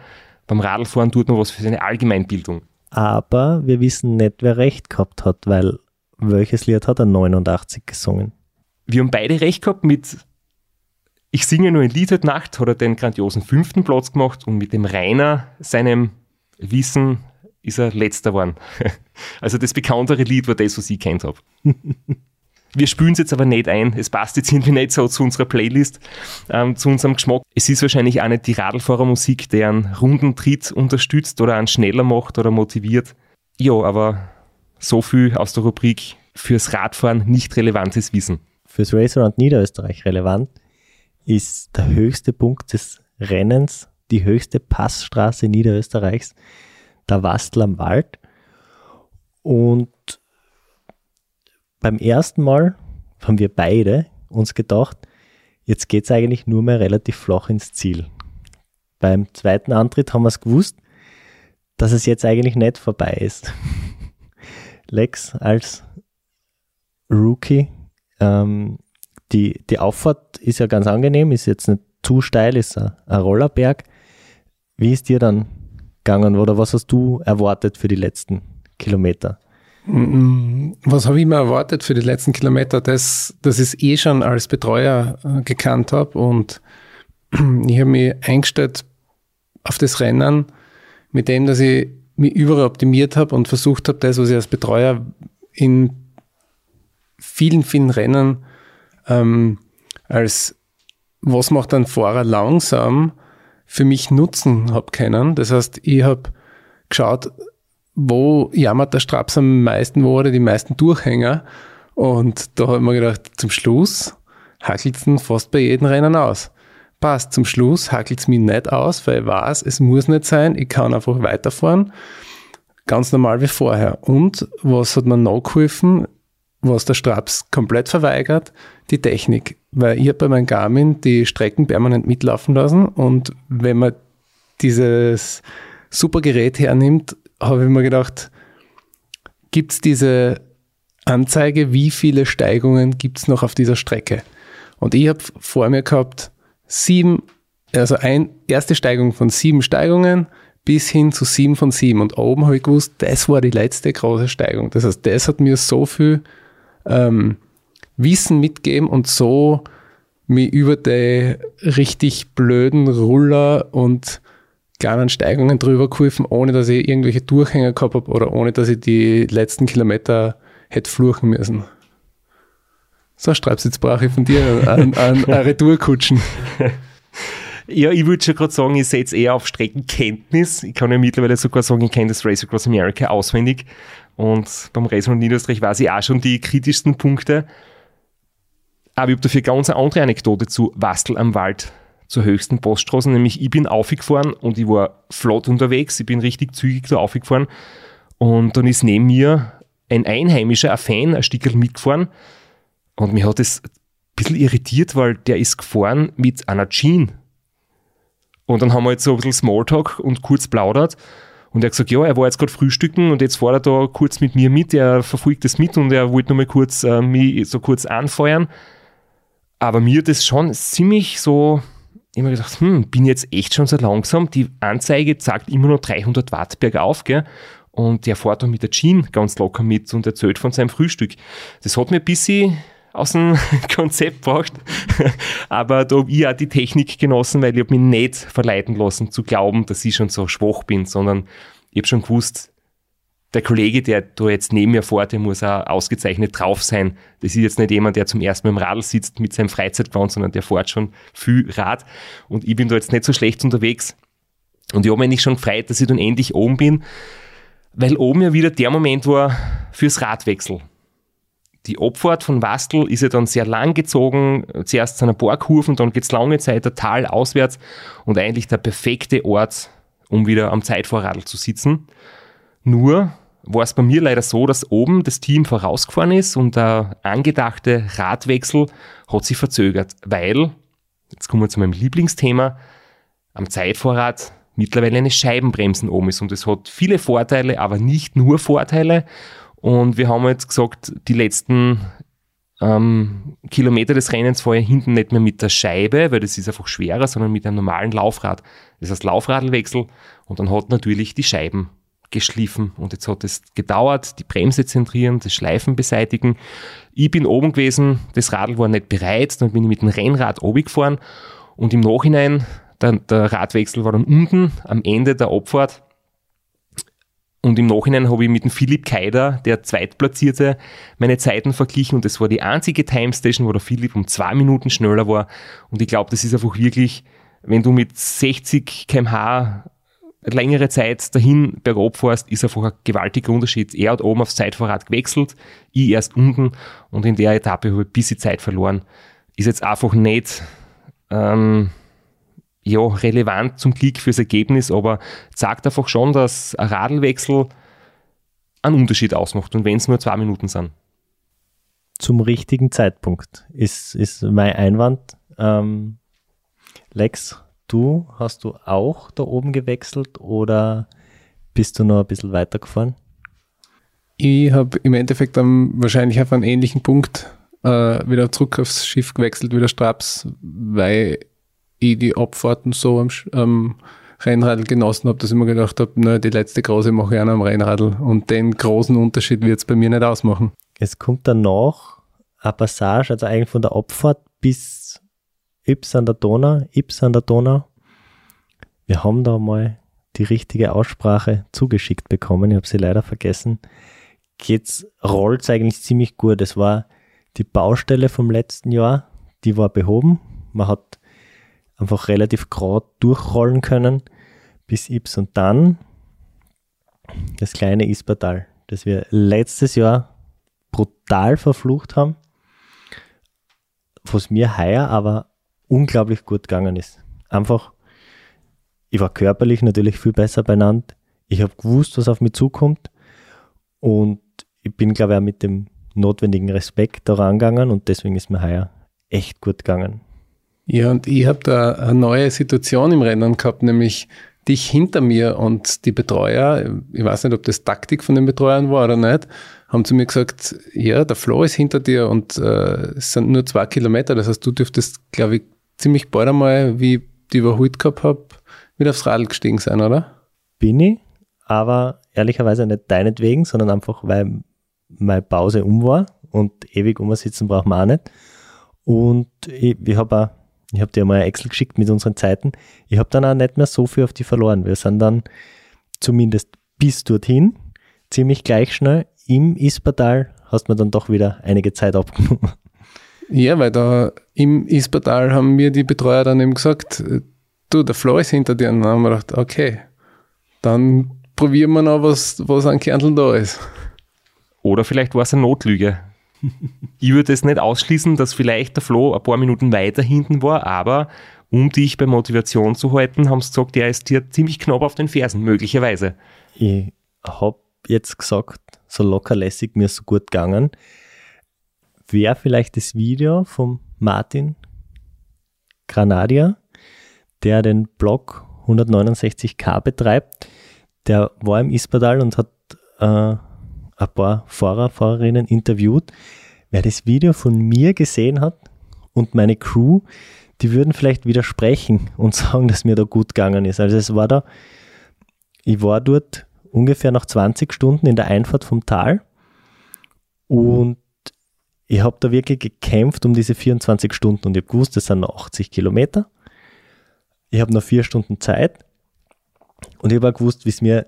Beim Radlfahren tut man was für seine Allgemeinbildung. Aber wir wissen nicht, wer recht gehabt hat, weil welches Lied hat er 89 gesungen? Wir haben beide recht gehabt mit Ich singe nur ein Lied heute Nacht, hat er den grandiosen fünften Platz gemacht und mit dem Rainer, seinem Wissen, ist er letzter geworden. Also das bekanntere Lied war das, was ich kennt habe. Wir spülen es jetzt aber nicht ein. Es passt jetzt irgendwie nicht so zu unserer Playlist, ähm, zu unserem Geschmack. Es ist wahrscheinlich auch nicht die Radlfahrermusik, der einen runden Tritt unterstützt oder einen schneller macht oder motiviert. Ja, aber so viel aus der Rubrik fürs Radfahren nicht relevantes Wissen. Fürs Raceround Niederösterreich relevant ist der höchste Punkt des Rennens, die höchste Passstraße Niederösterreichs, der Wastel am Wald. Und beim ersten Mal haben wir beide uns gedacht, jetzt geht es eigentlich nur mehr relativ flach ins Ziel. Beim zweiten Antritt haben wir es gewusst, dass es jetzt eigentlich nicht vorbei ist. Lex als Rookie, ähm, die, die Auffahrt ist ja ganz angenehm, ist jetzt nicht zu steil, ist ein, ein Rollerberg. Wie ist dir dann gegangen oder was hast du erwartet für die letzten Kilometer? Was habe ich mir erwartet für die letzten Kilometer? Das, das ich eh schon als Betreuer äh, gekannt habe und ich habe mich eingestellt auf das Rennen mit dem, dass ich mich überall optimiert habe und versucht habe, das, was ich als Betreuer in vielen, vielen Rennen ähm, als was macht ein Fahrer langsam für mich nutzen habe können. Das heißt, ich habe geschaut, wo jammert der Straps am meisten, wo hat er die meisten Durchhänger. Und da habe ich mir gedacht, zum Schluss hackelt es fast bei jedem Rennen aus. Passt, zum Schluss hackelt es mich nicht aus, weil ich weiß, es muss nicht sein, ich kann einfach weiterfahren. Ganz normal wie vorher. Und was hat mir noch geholfen, was der Straps komplett verweigert? Die Technik. Weil ich habe bei meinem Garmin die Strecken permanent mitlaufen lassen und wenn man dieses super Gerät hernimmt, habe ich mir gedacht, gibt es diese Anzeige, wie viele Steigungen gibt es noch auf dieser Strecke? Und ich habe vor mir gehabt, sieben, also ein, erste Steigung von sieben Steigungen bis hin zu sieben von sieben. Und oben habe ich gewusst, das war die letzte große Steigung. Das heißt, das hat mir so viel ähm, Wissen mitgegeben und so mich über die richtig blöden Ruller und kleinen Steigungen drüber geholfen, ohne dass ich irgendwelche Durchhänger gehabt habe oder ohne dass ich die letzten Kilometer hätte fluchen müssen. So, Streibs, jetzt brauche ich von dir einen, einen Retourkutschen. Ja, ich würde schon gerade sagen, ich setze eher auf Streckenkenntnis. Ich kann ja mittlerweile sogar sagen, ich kenne das Race Across America auswendig. Und beim Race von Niederösterreich weiß ich auch schon die kritischsten Punkte. Aber ich habe dafür ganz eine andere Anekdote zu Wastel am Wald zur höchsten Poststraße, nämlich ich bin aufgefahren und ich war flott unterwegs, ich bin richtig zügig da aufgefahren und dann ist neben mir ein Einheimischer, ein Fan, ein Stückel mitgefahren und mich hat das ein bisschen irritiert, weil der ist gefahren mit einer Jean. Und dann haben wir jetzt so ein bisschen Smalltalk und kurz plaudert Und er hat gesagt, ja, er war jetzt gerade frühstücken und jetzt fährt er da kurz mit mir mit, er verfolgt das mit und er wollte nur mal kurz äh, mich so kurz anfeuern. Aber mir hat das schon ziemlich so, immer gedacht, hm, bin jetzt echt schon so langsam. Die Anzeige zeigt immer noch 300 Watt bergauf, gell? Und der fährt da mit der Jean ganz locker mit und erzählt von seinem Frühstück. Das hat mir ein bisschen aus dem Konzept gebracht. Aber da habe ich auch die Technik genossen, weil ich mich nicht verleiten lassen zu glauben, dass ich schon so schwach bin, sondern ich habe schon gewusst, der Kollege, der da jetzt neben mir fährt, der muss auch ausgezeichnet drauf sein. Das ist jetzt nicht jemand, der zum ersten Mal im Radl sitzt mit seinem Freizeitgewand, sondern der fährt schon viel Rad. Und ich bin da jetzt nicht so schlecht unterwegs. Und ich habe mich schon gefreut, dass ich dann endlich oben bin, weil oben ja wieder der Moment war fürs Radwechsel. Die Abfahrt von Wastel ist ja dann sehr lang gezogen. Zuerst zu einer paar Kurven, dann geht es lange Zeit der Tal auswärts und eigentlich der perfekte Ort, um wieder am Zeitvorradl zu sitzen. Nur war es bei mir leider so, dass oben das Team vorausgefahren ist und der angedachte Radwechsel hat sich verzögert, weil, jetzt kommen wir zu meinem Lieblingsthema, am Zeitvorrat mittlerweile eine Scheibenbremsen oben ist und es hat viele Vorteile, aber nicht nur Vorteile. Und wir haben jetzt gesagt, die letzten ähm, Kilometer des Rennens fahre ich hinten nicht mehr mit der Scheibe, weil das ist einfach schwerer, sondern mit einem normalen Laufrad. Das heißt Laufradlwechsel und dann hat natürlich die Scheiben geschliffen und jetzt hat es gedauert, die Bremse zentrieren, das Schleifen beseitigen. Ich bin oben gewesen, das Radl war nicht bereit, dann bin ich mit dem Rennrad oben gefahren und im Nachhinein, der, der Radwechsel war dann unten am Ende der Abfahrt und im Nachhinein habe ich mit dem Philipp Keider, der Zweitplatzierte, meine Zeiten verglichen und das war die einzige Time Station, wo der Philipp um zwei Minuten schneller war und ich glaube, das ist einfach wirklich, wenn du mit 60 kmh längere Zeit dahin bergab fährst, ist einfach ein gewaltiger Unterschied. Er hat oben aufs Zeitvorrat gewechselt, ich erst unten und in der Etappe habe ich ein bisschen Zeit verloren. Ist jetzt einfach nicht ähm, ja, relevant zum Glück fürs Ergebnis, aber zeigt einfach schon, dass ein Radlwechsel einen Unterschied ausmacht und wenn es nur zwei Minuten sind. Zum richtigen Zeitpunkt ist, ist mein Einwand. Ähm, Lex, du, hast du auch da oben gewechselt oder bist du noch ein bisschen weitergefahren? Ich habe im Endeffekt dann wahrscheinlich auf einen ähnlichen Punkt äh, wieder zurück aufs Schiff gewechselt, wieder Straps, weil ich die Abfahrten so am, am Rennradl genossen habe, dass ich mir gedacht habe, na, die letzte große mache ich auch noch am Rennradl und den großen Unterschied wird es bei mir nicht ausmachen. Es kommt dann noch eine Passage, also eigentlich von der Abfahrt bis Ips an der Donau, Ips an der Donau. Wir haben da mal die richtige Aussprache zugeschickt bekommen. Ich habe sie leider vergessen. Jetzt rollt es eigentlich ziemlich gut. Es war die Baustelle vom letzten Jahr, die war behoben. Man hat einfach relativ gerade durchrollen können bis Ips und dann das kleine Ispertal, das wir letztes Jahr brutal verflucht haben, was mir heuer aber unglaublich gut gegangen ist. Einfach, ich war körperlich natürlich viel besser benannt. Ich habe gewusst, was auf mich zukommt. Und ich bin, glaube ich, auch mit dem notwendigen Respekt da rangegangen und deswegen ist mir heuer echt gut gegangen. Ja, und ich habe da eine neue Situation im Rennen gehabt, nämlich dich hinter mir und die Betreuer, ich weiß nicht, ob das Taktik von den Betreuern war oder nicht, haben zu mir gesagt, ja, der Flo ist hinter dir und äh, es sind nur zwei Kilometer, das heißt, du dürftest, glaube ich, ziemlich bald einmal, wie ich die überholt gehabt habe, wieder aufs Radl gestiegen sein, oder? Bin ich, aber ehrlicherweise nicht deinetwegen, sondern einfach, weil meine Pause um war und ewig umsitzen braucht man auch nicht. Und ich, ich habe ich habe dir mal ein Excel geschickt mit unseren Zeiten. Ich habe dann auch nicht mehr so viel auf die verloren. Wir sind dann zumindest bis dorthin ziemlich gleich schnell. Im Ispertal hast du mir dann doch wieder einige Zeit abgenommen. Ja, weil da im Ispertal haben mir die Betreuer dann eben gesagt, du, der Flo ist hinter dir. Und dann haben wir gedacht, okay, dann probieren wir noch, was, was an Kärnteln da ist. Oder vielleicht war es eine Notlüge. Ich würde es nicht ausschließen, dass vielleicht der Flo ein paar Minuten weiter hinten war, aber um dich bei Motivation zu halten, haben sie gesagt, der ist dir ziemlich knapp auf den Fersen, möglicherweise. Ich habe jetzt gesagt, so lockerlässig mir so gut gegangen wäre vielleicht das Video vom Martin Granadier, der den Blog 169k betreibt. der war im Ispadal und hat äh, ein paar Fahrer, Fahrerinnen interviewt. Wer das Video von mir gesehen hat und meine Crew, die würden vielleicht widersprechen und sagen, dass mir da gut gegangen ist. Also es war da, ich war dort ungefähr nach 20 Stunden in der Einfahrt vom Tal und ich habe da wirklich gekämpft um diese 24 Stunden und ich habe gewusst, das sind noch 80 Kilometer. Ich habe noch vier Stunden Zeit und ich habe auch gewusst, wie es mir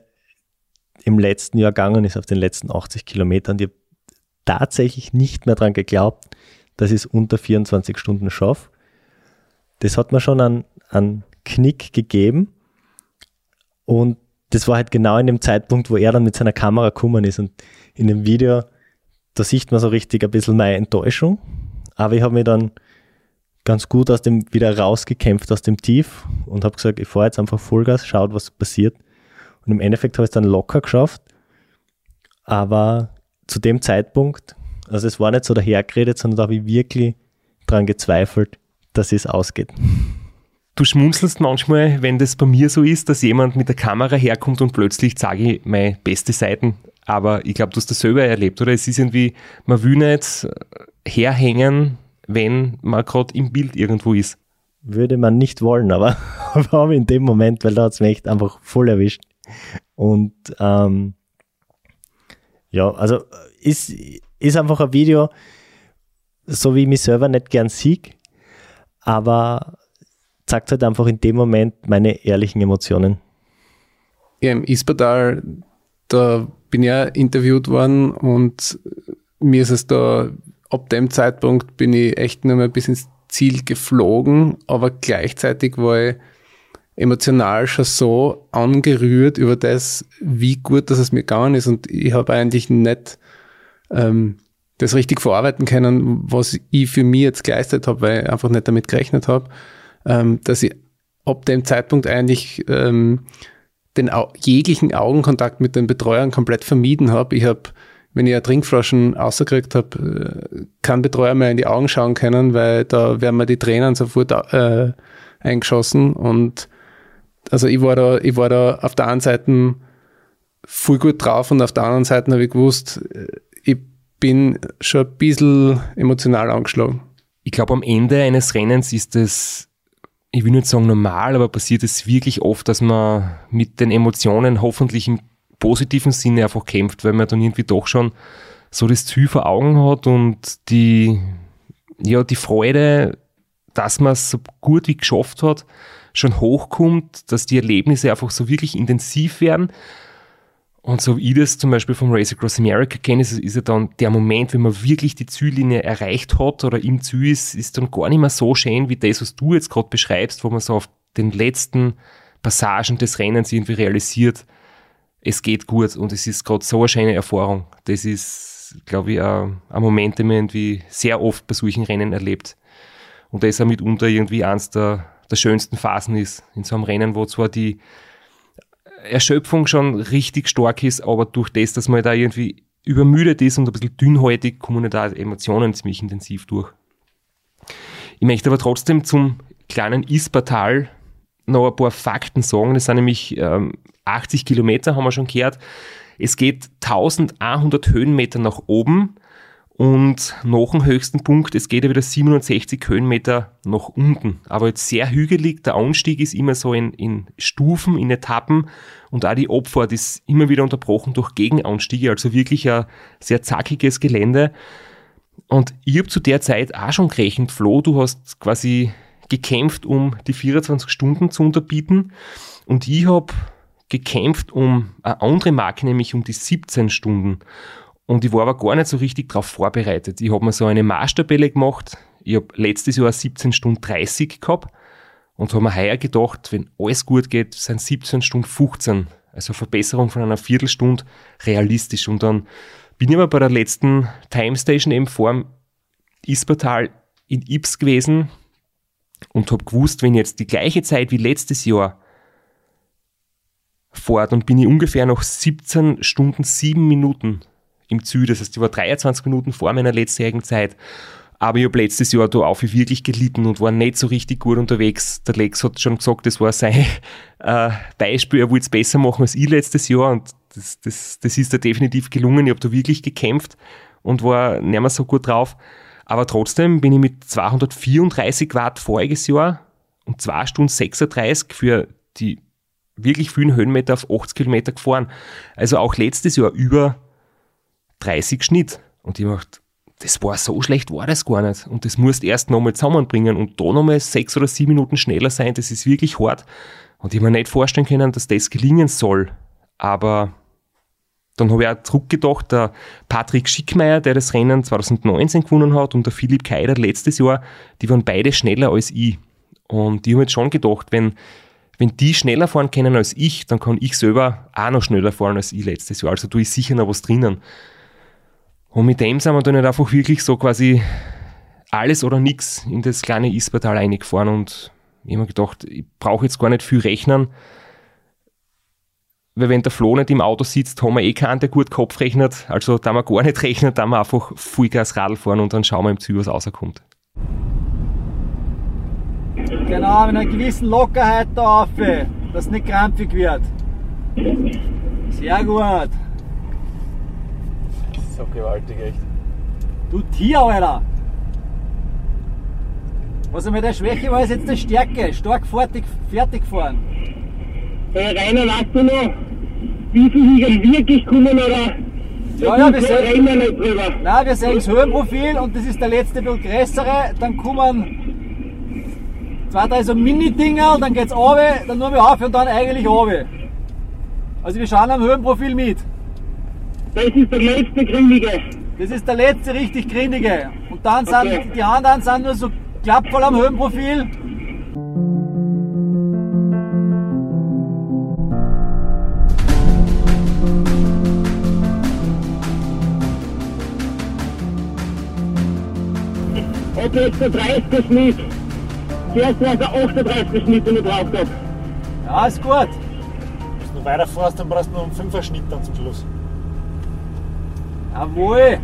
im letzten Jahr gegangen ist auf den letzten 80 Kilometern. Habe tatsächlich nicht mehr daran geglaubt, dass ich es unter 24 Stunden schaffe. Das hat mir schon einen, einen Knick gegeben und das war halt genau in dem Zeitpunkt, wo er dann mit seiner Kamera gekommen ist und in dem Video, da sieht man so richtig ein bisschen meine Enttäuschung, aber ich habe mich dann ganz gut aus dem wieder rausgekämpft aus dem Tief und habe gesagt, ich fahre jetzt einfach Vollgas, schaut, was passiert. Und im Endeffekt habe ich es dann locker geschafft. Aber zu dem Zeitpunkt, also es war nicht so dahergeredet, sondern da habe ich wirklich daran gezweifelt, dass es ausgeht. Du schmunzelst manchmal, wenn das bei mir so ist, dass jemand mit der Kamera herkommt und plötzlich sage ich meine beste Seiten. Aber ich glaube, du hast das selber erlebt, oder? Es ist irgendwie, man will nicht herhängen, wenn man gerade im Bild irgendwo ist. Würde man nicht wollen, aber, aber in dem Moment, weil da hat es mich echt einfach voll erwischt. Und ähm, ja, also ist, ist einfach ein Video, so wie ich mich selber nicht gern sieg, aber zeigt halt einfach in dem Moment meine ehrlichen Emotionen. Ja, im Ispadal, da bin ich ja interviewt worden und mir ist es da, ab dem Zeitpunkt bin ich echt nur mal bis ins Ziel geflogen, aber gleichzeitig war ich emotional schon so angerührt über das, wie gut dass es mir gegangen ist und ich habe eigentlich nicht ähm, das richtig verarbeiten können, was ich für mich jetzt geleistet habe, weil ich einfach nicht damit gerechnet habe, ähm, dass ich ab dem Zeitpunkt eigentlich ähm, den au jeglichen Augenkontakt mit den Betreuern komplett vermieden habe. Ich habe, wenn ich eine Trinkflaschen rausgekriegt habe, äh, kein Betreuer mehr in die Augen schauen können, weil da wären mir die Tränen sofort äh, eingeschossen und also ich war da, ich war da auf der einen Seite voll gut drauf und auf der anderen Seite habe ich gewusst, äh, ich bin schon ein bisschen emotional angeschlagen. Ich glaube, am Ende eines Rennens ist es, ich will nicht sagen normal, aber passiert es wirklich oft, dass man mit den Emotionen hoffentlich im positiven Sinne einfach kämpft, weil man dann irgendwie doch schon so das Ziel vor Augen hat und die, ja, die Freude, dass man es so gut wie geschafft hat, schon hochkommt, dass die Erlebnisse einfach so wirklich intensiv werden. Und so wie ich das zum Beispiel vom Race Across America kenne, ist, ist ja dann der Moment, wenn man wirklich die Ziellinie erreicht hat oder im Ziel ist, ist dann gar nicht mehr so schön wie das, was du jetzt gerade beschreibst, wo man so auf den letzten Passagen des Rennens irgendwie realisiert, es geht gut und es ist gerade so eine schöne Erfahrung. Das ist, glaube ich, ein, Moment, den man irgendwie sehr oft bei solchen Rennen erlebt. Und das ist auch mitunter irgendwie eins der der schönsten Phasen ist. In so einem Rennen, wo zwar die Erschöpfung schon richtig stark ist, aber durch das, dass man da irgendwie übermüdet ist und ein bisschen dünnhäutig, kommen da Emotionen ziemlich intensiv durch. Ich möchte aber trotzdem zum kleinen Ispertal noch ein paar Fakten sagen. Das sind nämlich ähm, 80 Kilometer, haben wir schon gehört. Es geht 1100 Höhenmeter nach oben und nach dem höchsten Punkt, es geht ja wieder 760 Höhenmeter nach unten. Aber jetzt sehr hügelig, der Anstieg ist immer so in, in Stufen, in Etappen und auch die Abfahrt ist immer wieder unterbrochen durch Gegenanstiege, also wirklich ein sehr zackiges Gelände. Und ich habe zu der Zeit auch schon gerechnet, Flo, du hast quasi gekämpft, um die 24 Stunden zu unterbieten und ich habe gekämpft um eine andere Marke, nämlich um die 17 Stunden. Und ich war aber gar nicht so richtig darauf vorbereitet. Ich habe mir so eine Marschtabelle gemacht. Ich habe letztes Jahr 17 Stunden 30 gehabt und habe mir heuer gedacht, wenn alles gut geht, sind 17 Stunden 15. Also Verbesserung von einer Viertelstunde realistisch. Und dann bin ich aber bei der letzten Time Station eben vor dem Ispertal in Ips gewesen und habe gewusst, wenn jetzt die gleiche Zeit wie letztes Jahr fahrt, dann bin ich ungefähr noch 17 Stunden 7 Minuten im Ziel. Das heißt, ich war 23 Minuten vor meiner letztjährigen Zeit. Aber ich habe letztes Jahr da auch wirklich gelitten und war nicht so richtig gut unterwegs. Der Lex hat schon gesagt, das war sein äh, Beispiel, er wollte es besser machen als ich letztes Jahr und das, das, das ist da definitiv gelungen. Ich habe da wirklich gekämpft und war nicht mehr so gut drauf. Aber trotzdem bin ich mit 234 Watt voriges Jahr und 2 Stunden 36 für die wirklich vielen Höhenmeter auf 80 Kilometer gefahren. Also auch letztes Jahr über 30 Schnitt. Und ich dachte, das war so schlecht, war das gar nicht. Und das musst erst nochmal zusammenbringen und da nochmal sechs oder sieben Minuten schneller sein, das ist wirklich hart. Und ich mir nicht vorstellen können, dass das gelingen soll. Aber dann habe ich auch zurückgedacht, der Patrick Schickmeier, der das Rennen 2019 gewonnen hat, und der Philipp Keider letztes Jahr, die waren beide schneller als ich. Und ich habe jetzt schon gedacht, wenn, wenn die schneller fahren können als ich, dann kann ich selber auch noch schneller fahren als ich letztes Jahr. Also da ist sicher noch was drinnen. Und mit dem sind wir dann nicht einfach wirklich so quasi alles oder nichts in das kleine Ispertal reingefahren und ich habe mir gedacht, ich brauche jetzt gar nicht viel rechnen, weil wenn der Flo nicht im Auto sitzt, haben wir eh keinen, der gut Kopf rechnet. Also da wir gar nicht rechnen, da wir einfach Vollgas Radl fahren und dann schauen wir im Ziel, was rauskommt. Genau, mit einer gewissen Lockerheit da auf, dass es nicht krampfig wird. Sehr gut. So gewaltig, echt. Du Tier, Alter! Was einmal der Schwäche war, ist jetzt die Stärke. Stark fertig, fertig fahren. Äh, Rainer, weißt du noch, wie viel Hügel wirklich kommen, oder? Ja, ja, wir sehen. nein, wir sehen das Höhenprofil und das ist der letzte bisschen größere. Dann kommen zwei, drei so Mini-Dinger, dann geht's runter, dann nur wir auf und dann eigentlich runter. Also wir schauen am Höhenprofil mit. Das ist der letzte Gründige. Das ist der letzte richtig grindige. Und dann Okay. sind die anderen sind nur so klappvoll am Höhenprofil. Ob jetzt der 30er Schnitt. Zuerst war es der 38er Schnitt, den ich braucht habe. Ja, ist gut. Wenn du noch weiter fährst, dann brauchst du noch einen 5er Schnitt dann zum Schluss. Jawohl.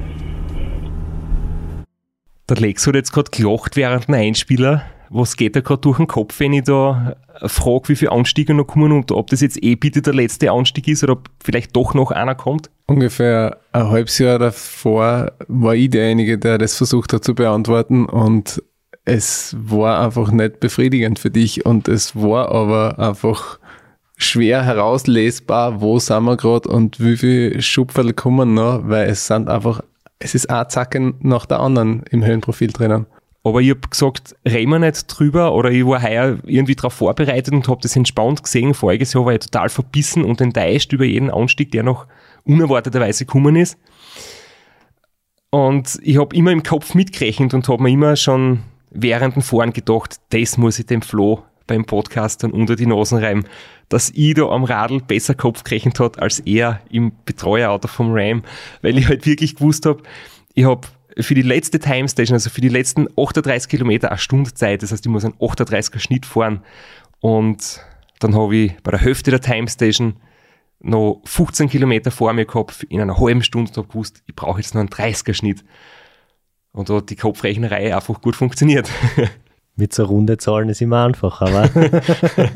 Der Lex hat jetzt gerade gelacht während dem Einspieler. Was geht da gerade durch den Kopf, wenn ich da frage, wie viele Anstiege noch kommen und ob das jetzt eh bitte der letzte Anstieg ist oder ob vielleicht doch noch einer kommt? Ungefähr ein halbes Jahr davor war ich derjenige, der das versucht hat zu beantworten und es war einfach nicht befriedigend für dich und es war aber einfach schwer herauslesbar, wo sind wir gerade und wie viel Schupferl kommen noch, weil es sind einfach, es ist ein Zacken nach der anderen im Höhenprofil drinnen. Aber ich habe gesagt, reden wir nicht drüber oder ich war heuer irgendwie darauf vorbereitet und habe das entspannt gesehen. Voriges Jahr war ich total verbissen und enttäuscht über jeden Anstieg, der noch unerwarteterweise gekommen ist. Und ich habe immer im Kopf mitgerechnet und habe mir immer schon während dem Fahren gedacht, das muss ich dem Flo beim Podcast dann unter die Nasen reiben, dass ich da am Radl besser Kopf gerechnet hat als er im Betreuerauto vom Ram, weil ich halt wirklich gewusst habe, ich habe für die letzte Time Station, also für die letzten 38 Kilometer eine Stunde Zeit, das heißt, ich muss einen 38er Schnitt fahren und dann habe ich bei der Hälfte der Time Station noch 15 Kilometer vor mir gehabt, in einer halben Stunde habe gewusst, ich brauche jetzt noch einen 30er Schnitt. Und da hat die Kopfrechnerei einfach gut funktioniert. Mit so runde Zahlen ist immer einfach, aber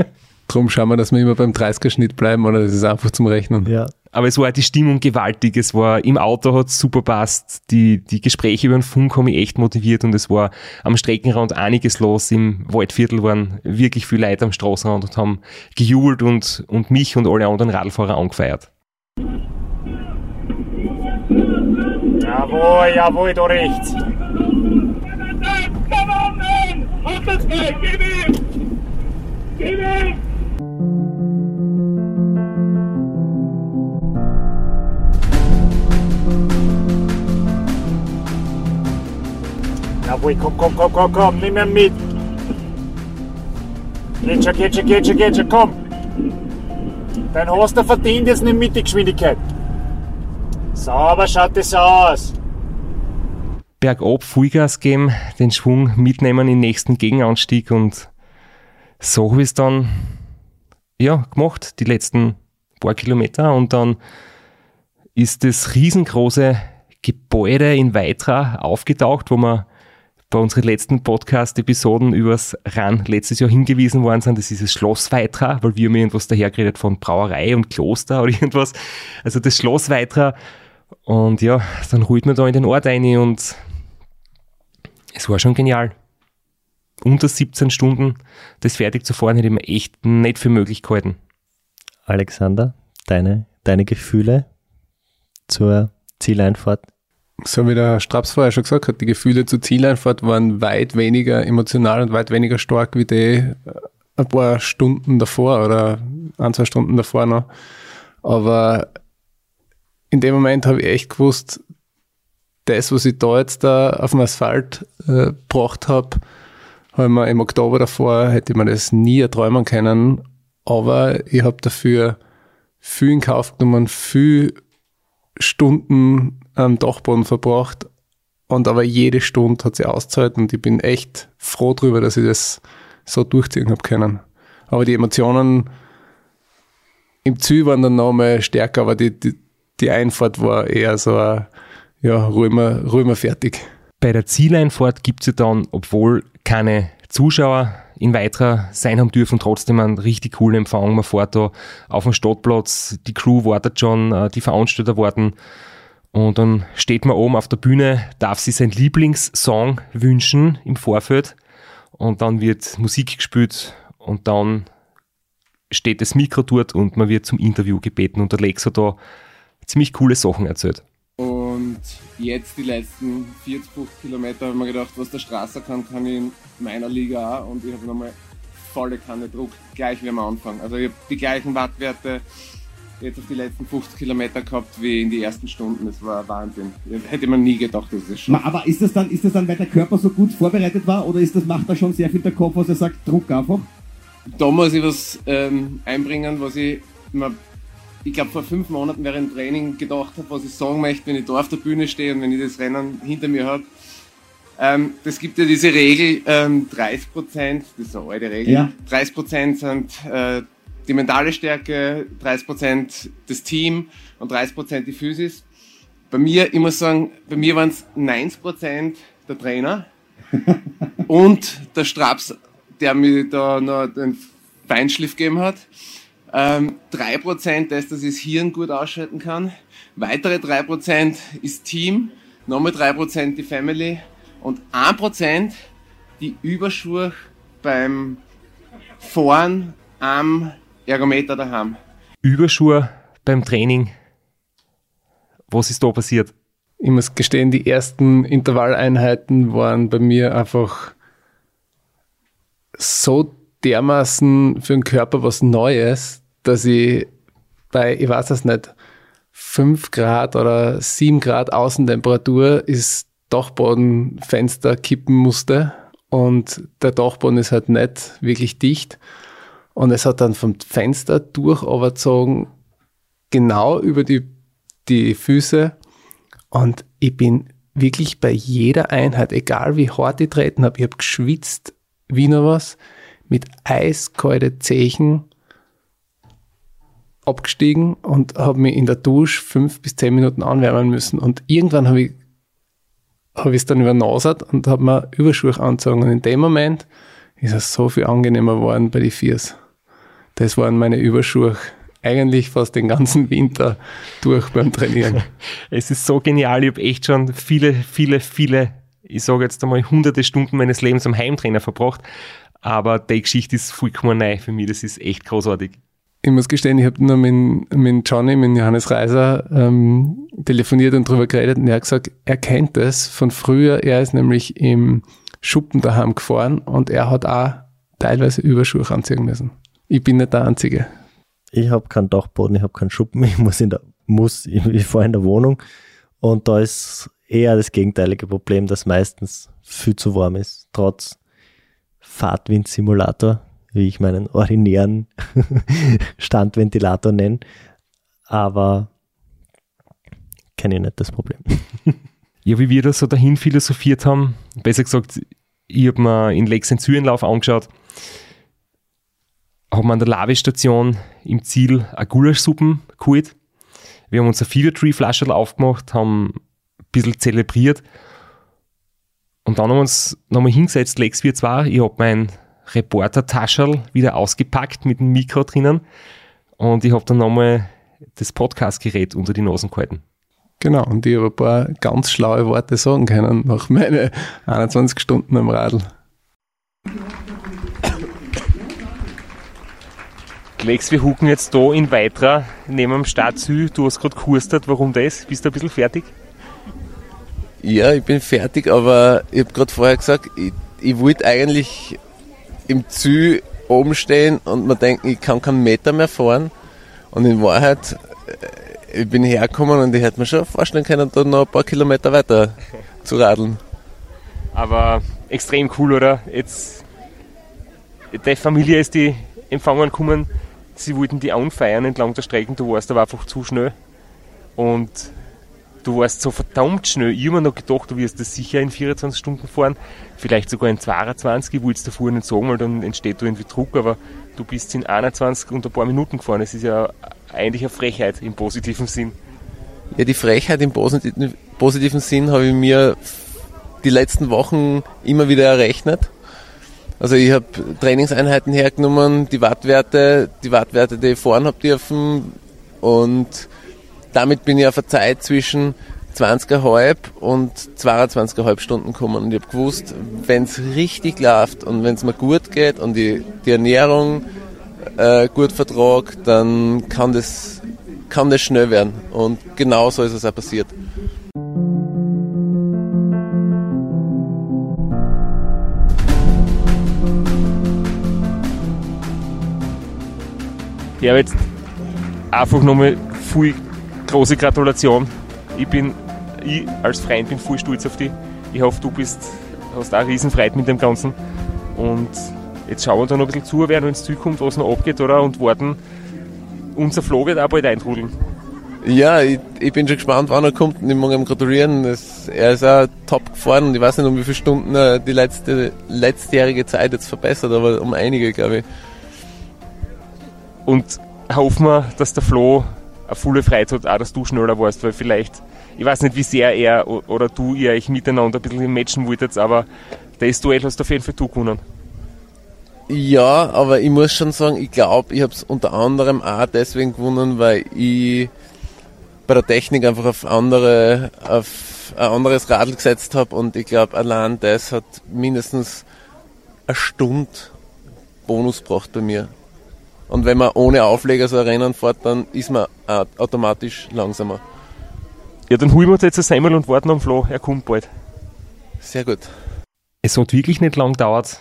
Drum schauen wir, dass wir immer beim 30er-Schnitt bleiben oder das ist einfach zum Rechnen. ja. Aber es war die Stimmung gewaltig. Es war im Auto hat super passt. Die, die Gespräche über den Funk haben mich echt motiviert und es war am Streckenrand einiges los. Im Waldviertel waren wirklich viele Leute am Straßenrand und haben gejubelt und, und mich und alle anderen Radfahrer angefeiert. Jawohl, jawohl, da rechts. Gib ihm! Gib ihm! Jawohl, komm, komm, komm, komm, komm, nimm ihn mit. Geht schon, geht schon, geht schon, geht schon, komm. Dann hast du verdient jetzt eine Mittelgeschwindigkeit. Sauber schaut das aus. Bergab Vollgas geben, den Schwung mitnehmen in den nächsten Gegenanstieg und so habe ich es dann ja, gemacht, die letzten paar Kilometer und dann ist das riesengroße Gebäude in Weitra aufgetaucht, wo wir bei unseren letzten Podcast-Episoden übers RAN letztes Jahr hingewiesen worden sind. Das ist das Schloss Weitra, weil wir haben irgendwas dahergeredet von Brauerei und Kloster oder irgendwas. Also das Schloss Weitra. Und ja, dann ruht man da in den Ort ein und es war schon genial. Unter 17 Stunden das fertig zu fahren, hätte ich mir echt nicht für möglich gehalten. Alexander, deine, deine Gefühle zur Zieleinfahrt? So wie der Straps vorher schon gesagt hat, die Gefühle zur Zieleinfahrt waren weit weniger emotional und weit weniger stark wie die äh, ein paar Stunden davor oder ein, zwei Stunden davor noch. Aber in dem Moment habe ich echt gewusst, das, was ich da jetzt da auf dem Asphalt äh, gebracht habe, habe ich im Oktober davor, hätte ich mir das nie erträumen können. Aber ich habe dafür viel in Kauf genommen, viel Stunden am Dachboden verbracht und aber jede Stunde hat sie ausgezahlt und ich bin echt froh darüber, dass ich das so durchziehen habe können. Aber die Emotionen im Ziel waren dann nochmal stärker, aber die, die, die Einfahrt war eher so, ja, ruhen wir, fertig. Bei der Zieleinfahrt gibt es ja dann, obwohl keine Zuschauer in weiterer sein haben dürfen, trotzdem einen richtig coolen Empfang. Man fährt da auf dem Stadtplatz, die Crew wartet schon, äh, die Veranstalter warten. Und dann steht man oben auf der Bühne, darf sich sein Lieblingssong wünschen im Vorfeld. Und dann wird Musik gespielt und dann steht das Mikro dort und man wird zum Interview gebeten und der Lex hat da ziemlich coole Sachen erzählt. Und jetzt die letzten 40, 50 Kilometer habe ich mir gedacht, was der Straße kann, kann ich in meiner Liga auch. Und ich habe nochmal volle Kanne Druck, gleich wie am Anfang. Also ich habe die gleichen Wattwerte jetzt auf die letzten 50 Kilometer gehabt wie in die ersten Stunden. Das war Wahnsinn. Hätte man nie gedacht, dass das schon. Aber ist das dann, ist das dann, weil der Körper so gut vorbereitet war oder ist das, macht da schon sehr viel der Kopf, was er sagt, Druck einfach? Da muss ich was ähm, einbringen, was ich ich glaube vor fünf Monaten während dem Training gedacht habe, was ich sagen möchte, wenn ich da auf der Bühne stehe und wenn ich das Rennen hinter mir habe. Ähm, das gibt ja diese Regel, ähm, 30 Prozent, das ist eine alte Regel, ja. 30 Prozent sind äh, die mentale Stärke, 30% das Team und 30% die Physis. Bei mir, ich muss sagen, bei mir waren es 90% der Trainer und der Straps, der mir da noch den Feinschliff gegeben hat. Ähm, 3% das, dass ich das Hirn gut ausschalten kann. Weitere 3% ist Team, nochmal 3% die Family und 1% die Überschuhe beim Fahren am Ergometer daheim. Überschuhe beim Training. Was ist da passiert? Ich muss gestehen, die ersten Intervalleinheiten waren bei mir einfach so dermaßen für den Körper was Neues, dass ich bei, ich weiß es nicht, 5 Grad oder 7 Grad Außentemperatur ist Dachbodenfenster kippen musste und der Dachboden ist halt nicht wirklich dicht und es hat dann vom Fenster durch überzogen, genau über die, die Füße. Und ich bin wirklich bei jeder Einheit, egal wie hart ich treten habe, ich habe geschwitzt wie noch was, mit eiskalte Zechen abgestiegen und habe mich in der Dusche fünf bis zehn Minuten anwärmen müssen. Und irgendwann habe ich habe ich es dann übernasert und habe mir Überschuhe angezogen. Und in dem Moment ist es so viel angenehmer geworden bei den Viers. Das waren meine Überschuhe eigentlich fast den ganzen Winter durch beim Trainieren. es ist so genial. Ich habe echt schon viele, viele, viele, ich sage jetzt einmal hunderte Stunden meines Lebens am Heimtrainer verbracht. Aber die Geschichte ist vollkommen neu für mich. Das ist echt großartig. Ich muss gestehen, ich habe nur mit, mit Johnny, mit Johannes Reiser ähm, telefoniert und darüber geredet und er hat gesagt, er kennt das von früher. Er ist nämlich im Schuppen daheim gefahren und er hat auch teilweise Überschuhe anziehen müssen. Ich bin nicht der Einzige. Ich habe keinen Dachboden, ich habe keinen Schuppen, ich muss in der, muss, ich, ich fahre in der Wohnung und da ist eher das gegenteilige Problem, dass meistens viel zu warm ist, trotz Fahrtwindsimulator, wie ich meinen ordinären Standventilator nenne. Aber kenne ich nicht das Problem. ja, wie wir da so dahin philosophiert haben, besser gesagt, ich habe mir in Lex den Zürenlauf angeschaut haben wir an der Lavestation im Ziel eine Gulaschsuppen geholt. Wir haben uns eine Fever Tree Flasche aufgemacht, haben ein bisschen zelebriert. Und dann haben wir uns nochmal hingesetzt, Lex wir zwar, ich habe mein Reporter-Taschel wieder ausgepackt mit dem Mikro drinnen und ich habe dann nochmal das Podcast-Gerät unter die Nasen gehalten. Genau, und ich habe ein paar ganz schlaue Worte sagen können nach meinen 21 Stunden am Radl. Lex, wir hucken jetzt da in Weitra neben dem Stadtziel. Du hast gerade gehustet, warum das? Bist du ein bisschen fertig? Ja, ich bin fertig, aber ich habe gerade vorher gesagt, ich, ich wollte eigentlich im Ziel oben stehen und mir denken, ich kann keinen Meter mehr fahren. Und in Wahrheit, äh, ich bin hergekommen und ich hätte mir schon vorstellen können, da noch ein paar Kilometer weiter zu radeln. Aber extrem cool, oder? Jetzt, die Familie ist die empfangen gekommen, sie wollten die anfeiern entlang der Strecken, du warst aber einfach zu schnell. Und du warst so verdammt schnell. Ich habe mir noch gedacht, du wirst das sicher in 24 Stunden fahren, vielleicht sogar in 22, ich wollte es davor nicht sagen, weil dann entsteht da irgendwie Druck, aber du bist in 21 und ein paar Minuten gefahren. Es ist ja eigentlich eine Frechheit im positiven Sinn. Ja, die Frechheit im positiven Sinn habe ich mir die letzten Wochen immer wieder errechnet. Also ich habe Trainingseinheiten hergenommen, die Wattwerte, die Wattwerte, die ich fahren habe dürfen. Und damit bin ich auf eine Zeit zwischen 20,5 und 22,5 Stunden gekommen. Und ich habe gewusst, wenn es richtig läuft und wenn es mir gut geht und die, die Ernährung äh, gut vertrage, dann kann das, kann das schnell werden. Und genau so ist es auch passiert. Jetzt einfach nochmal viel große Gratulation. Ich bin, ich als Freund bin voll stolz auf dich. Ich hoffe, du bist, hast auch riesen Freude mit dem Ganzen. Und jetzt schauen wir da noch ein bisschen zu, wer noch ins Ziel kommt, was noch abgeht, oder? Und warten. Unser Flo wird auch bald eintrudeln. Ja, ich, ich, bin schon gespannt, wann er kommt und ich mag ihm gratulieren. Das, er ist auch top gefahren und ich weiß nicht, um wie viele Stunden er die letzte, letztjährige Zeit jetzt verbessert, aber um einige, glaube ich. Und hoffen wir, dass der Flo eine volle Freude hat, auch dass du schneller warst, weil vielleicht, ich weiß nicht, wie sehr er oder du ihr euch miteinander ein bisschen matchen wolltet, aber das Duell hast du auf jeden Fall du gewonnen. Ja, aber ich muss schon sagen, ich glaube, ich habe es unter anderem auch deswegen gewonnen, weil ich bei der Technik einfach auf andere, auf ein anderes Radl gesetzt habe und ich glaube, allein das hat mindestens eine Stunde Bonus gebracht bei mir. Und wenn man ohne Aufleger so ein Rennen fährt, dann ist man automatisch langsamer. Ja, dann holen wir uns jetzt ein Semmel und warten am Flo. Er kommt bald. Sehr gut. Es hat wirklich nicht lang gedauert,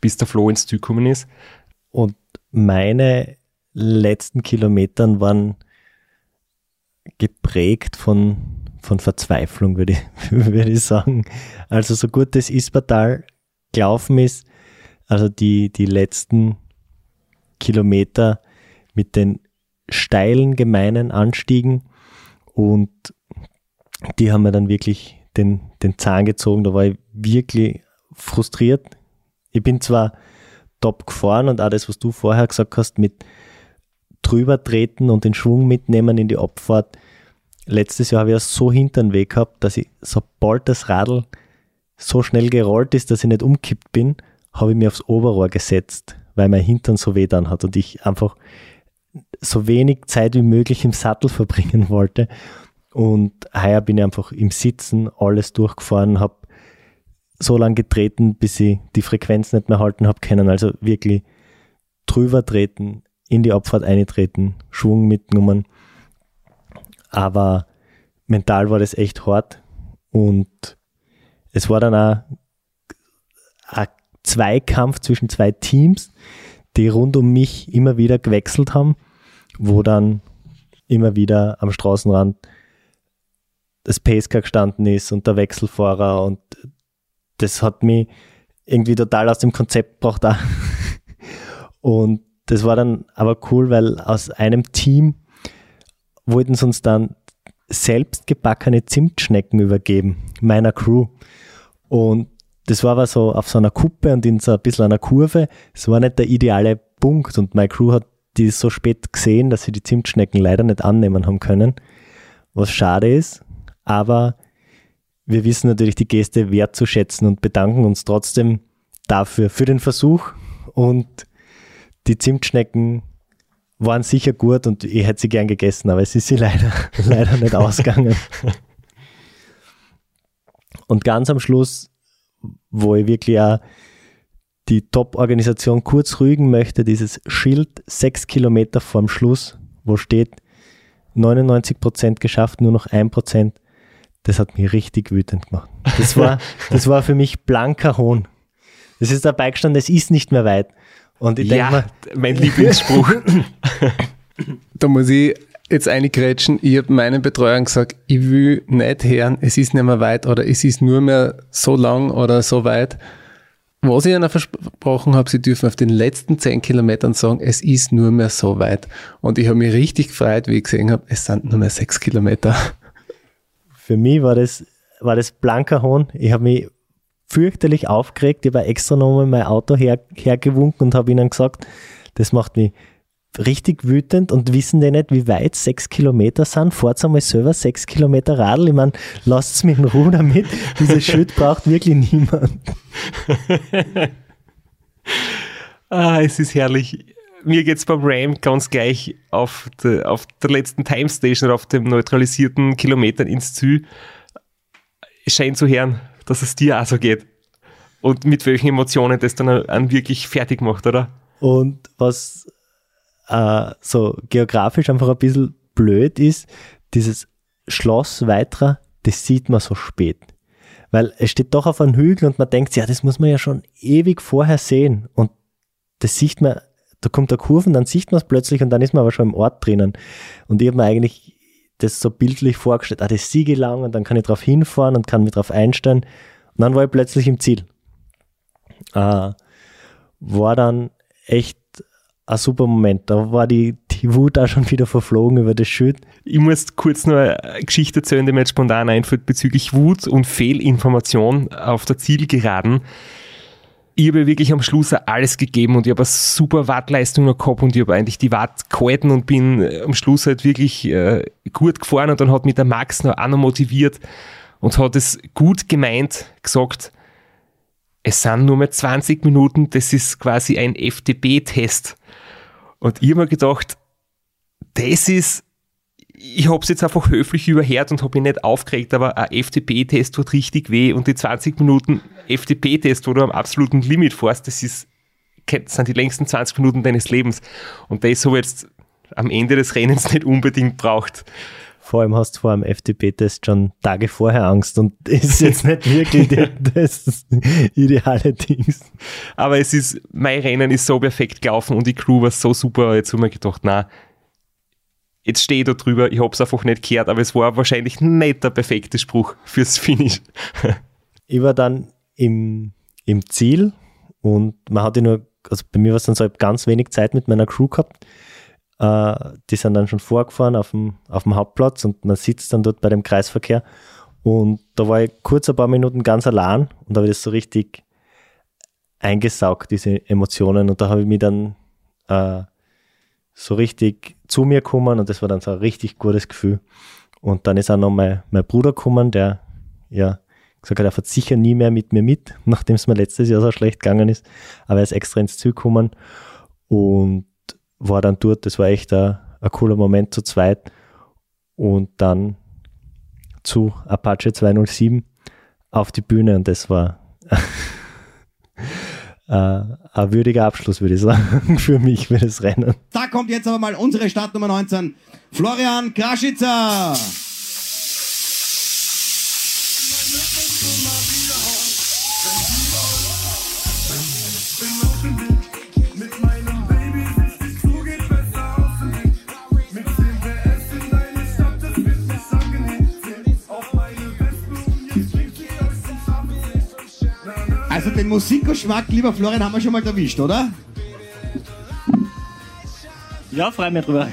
bis der Flo ins Ziel gekommen ist. Und meine letzten Kilometern waren geprägt von, von Verzweiflung, würde ich, würde ich sagen. Also so gut das Ispertal gelaufen ist, also die, die letzten Kilometer mit den steilen, gemeinen Anstiegen und die haben mir dann wirklich den, den Zahn gezogen. Da war ich wirklich frustriert. Ich bin zwar top gefahren und auch das, was du vorher gesagt hast, mit drüber treten und den Schwung mitnehmen in die Abfahrt. Letztes Jahr habe ich so hinter den Weg gehabt, dass ich, sobald das Radl so schnell gerollt ist, dass ich nicht umkippt bin, habe ich mir aufs Oberrohr gesetzt weil mein Hintern so weh dann hat und ich einfach so wenig Zeit wie möglich im Sattel verbringen wollte. Und heuer bin ich einfach im Sitzen alles durchgefahren, habe so lange getreten, bis ich die Frequenz nicht mehr halten habe können. Also wirklich drüber treten, in die Abfahrt eintreten, Schwung mitgenommen. Aber mental war das echt hart und es war dann auch ein Zweikampf zwischen zwei Teams, die rund um mich immer wieder gewechselt haben, wo dann immer wieder am Straßenrand das Pacecar gestanden ist und der Wechselfahrer und das hat mich irgendwie total aus dem Konzept gebracht auch. Und das war dann aber cool, weil aus einem Team wollten sie uns dann selbst gebackene Zimtschnecken übergeben, meiner Crew. Und das war aber so auf so einer Kuppe und in so ein bisschen einer Kurve. Es war nicht der ideale Punkt und meine Crew hat die so spät gesehen, dass sie die Zimtschnecken leider nicht annehmen haben können, was schade ist. Aber wir wissen natürlich die Geste wertzuschätzen und bedanken uns trotzdem dafür, für den Versuch. Und die Zimtschnecken waren sicher gut und ich hätte sie gern gegessen, aber es ist sie leider, leider nicht ausgegangen. Und ganz am Schluss, wo ich wirklich auch die Top-Organisation kurz rügen möchte, dieses Schild sechs Kilometer vorm Schluss, wo steht 99 Prozent geschafft, nur noch ein Prozent, das hat mich richtig wütend gemacht. Das war, das war für mich blanker Hohn. Das ist dabei gestanden, es ist nicht mehr weit. Und ich ja, denke mein Lieblingsspruch. Da muss ich jetzt eingrätschen. Ich habe meinen Betreuern gesagt, ich will nicht hören, es ist nicht mehr weit oder es ist nur mehr so lang oder so weit. Was ich ihnen versprochen habe, sie dürfen auf den letzten zehn Kilometern sagen, es ist nur mehr so weit. Und ich habe mich richtig gefreut, wie ich gesehen habe, es sind nur mehr sechs Kilometer. Für mich war das, war das blanker Hohn. Ich habe mich fürchterlich aufgeregt. Ich war extra nochmal mein Auto her, hergewunken und habe ihnen gesagt, das macht mich richtig wütend und wissen die nicht, wie weit sechs Kilometer sind. Fahrt einmal selber sechs Kilometer Radl. Ich meine, lasst es mich in Ruhe damit. Dieses Schild braucht wirklich niemand. ah, es ist herrlich. Mir geht es beim Ram ganz gleich auf, de, auf der letzten Time Station oder auf dem neutralisierten Kilometern ins Ziel. Es scheint zu hören, dass es dir auch so geht. Und mit welchen Emotionen das dann an wirklich fertig macht, oder? Und was äh, so geografisch einfach ein bisschen blöd ist, dieses Schloss Weitra, das sieht man so spät. Weil es steht doch auf einem Hügel und man denkt, ja, das muss man ja schon ewig vorher sehen. Und das sieht man, da kommt der Kurven, dann sieht man es plötzlich und dann ist man aber schon im Ort drinnen. Und ich habe mir eigentlich das so bildlich vorgestellt, ah, das siege lang und dann kann ich drauf hinfahren und kann mich drauf einstellen. Und dann war ich plötzlich im Ziel. Äh, war dann echt ein super Moment. Da war die, die Wut auch schon wieder verflogen über das Schild. Ich muss kurz nur eine Geschichte erzählen, die mir jetzt spontan einfällt bezüglich Wut und Fehlinformation auf der Zielgeraden. Ich habe wirklich am Schluss alles gegeben und ich habe eine super Wattleistung gehabt und ich habe eigentlich die Watt gehalten und bin äh, am Schluss halt wirklich äh, gut gefahren und dann hat mich der Max noch auch noch motiviert und hat es gut gemeint gesagt, es sind nur mehr 20 Minuten, das ist quasi ein FDP-Test. Und ich habe mir gedacht, das ist, ich habe es jetzt einfach höflich überhört und habe mich nicht aufgeregt, aber ein FDP-Test tut richtig weh und die 20 Minuten FDP-Test, wo du am absoluten Limit fährst, das ist, sind die längsten 20 Minuten deines Lebens. Und das habe ich jetzt am Ende des Rennens nicht unbedingt braucht. Vor allem hast du vor einem FDP-Test schon Tage vorher Angst und das ist jetzt nicht wirklich das ideale Ding. Aber es ist, mein Rennen ist so perfekt gelaufen und die Crew war so super. Jetzt habe ich mir gedacht, na, jetzt stehe ich da drüber, ich habe es einfach nicht gehört, aber es war wahrscheinlich nicht der perfekte Spruch fürs Finish. ich war dann im, im Ziel und man hatte nur, also bei mir war es dann so ganz wenig Zeit mit meiner Crew gehabt äh, die sind dann schon vorgefahren auf dem, auf dem Hauptplatz und man sitzt dann dort bei dem Kreisverkehr. Und da war ich kurz ein paar Minuten ganz allein und da habe ich das so richtig eingesaugt, diese Emotionen. Und da habe ich mich dann äh, so richtig zu mir gekommen und das war dann so ein richtig gutes Gefühl. Und dann ist auch noch mein, mein Bruder gekommen, der ja gesagt hat, er fährt sicher nie mehr mit mir mit, nachdem es mir letztes Jahr so schlecht gegangen ist. Aber er ist extra ins Ziel gekommen und war dann dort, das war echt ein, cooler Moment zu zweit. Und dann zu Apache 207 auf die Bühne und das war äh, ein würdiger Abschluss, würde ich sagen, für mich, für das Rennen. Da kommt jetzt aber mal unsere Startnummer 19, Florian Kraschitzer. Also den Musikgeschmack, lieber Florian, haben wir schon mal erwischt, oder? Ja, freu mich drüber.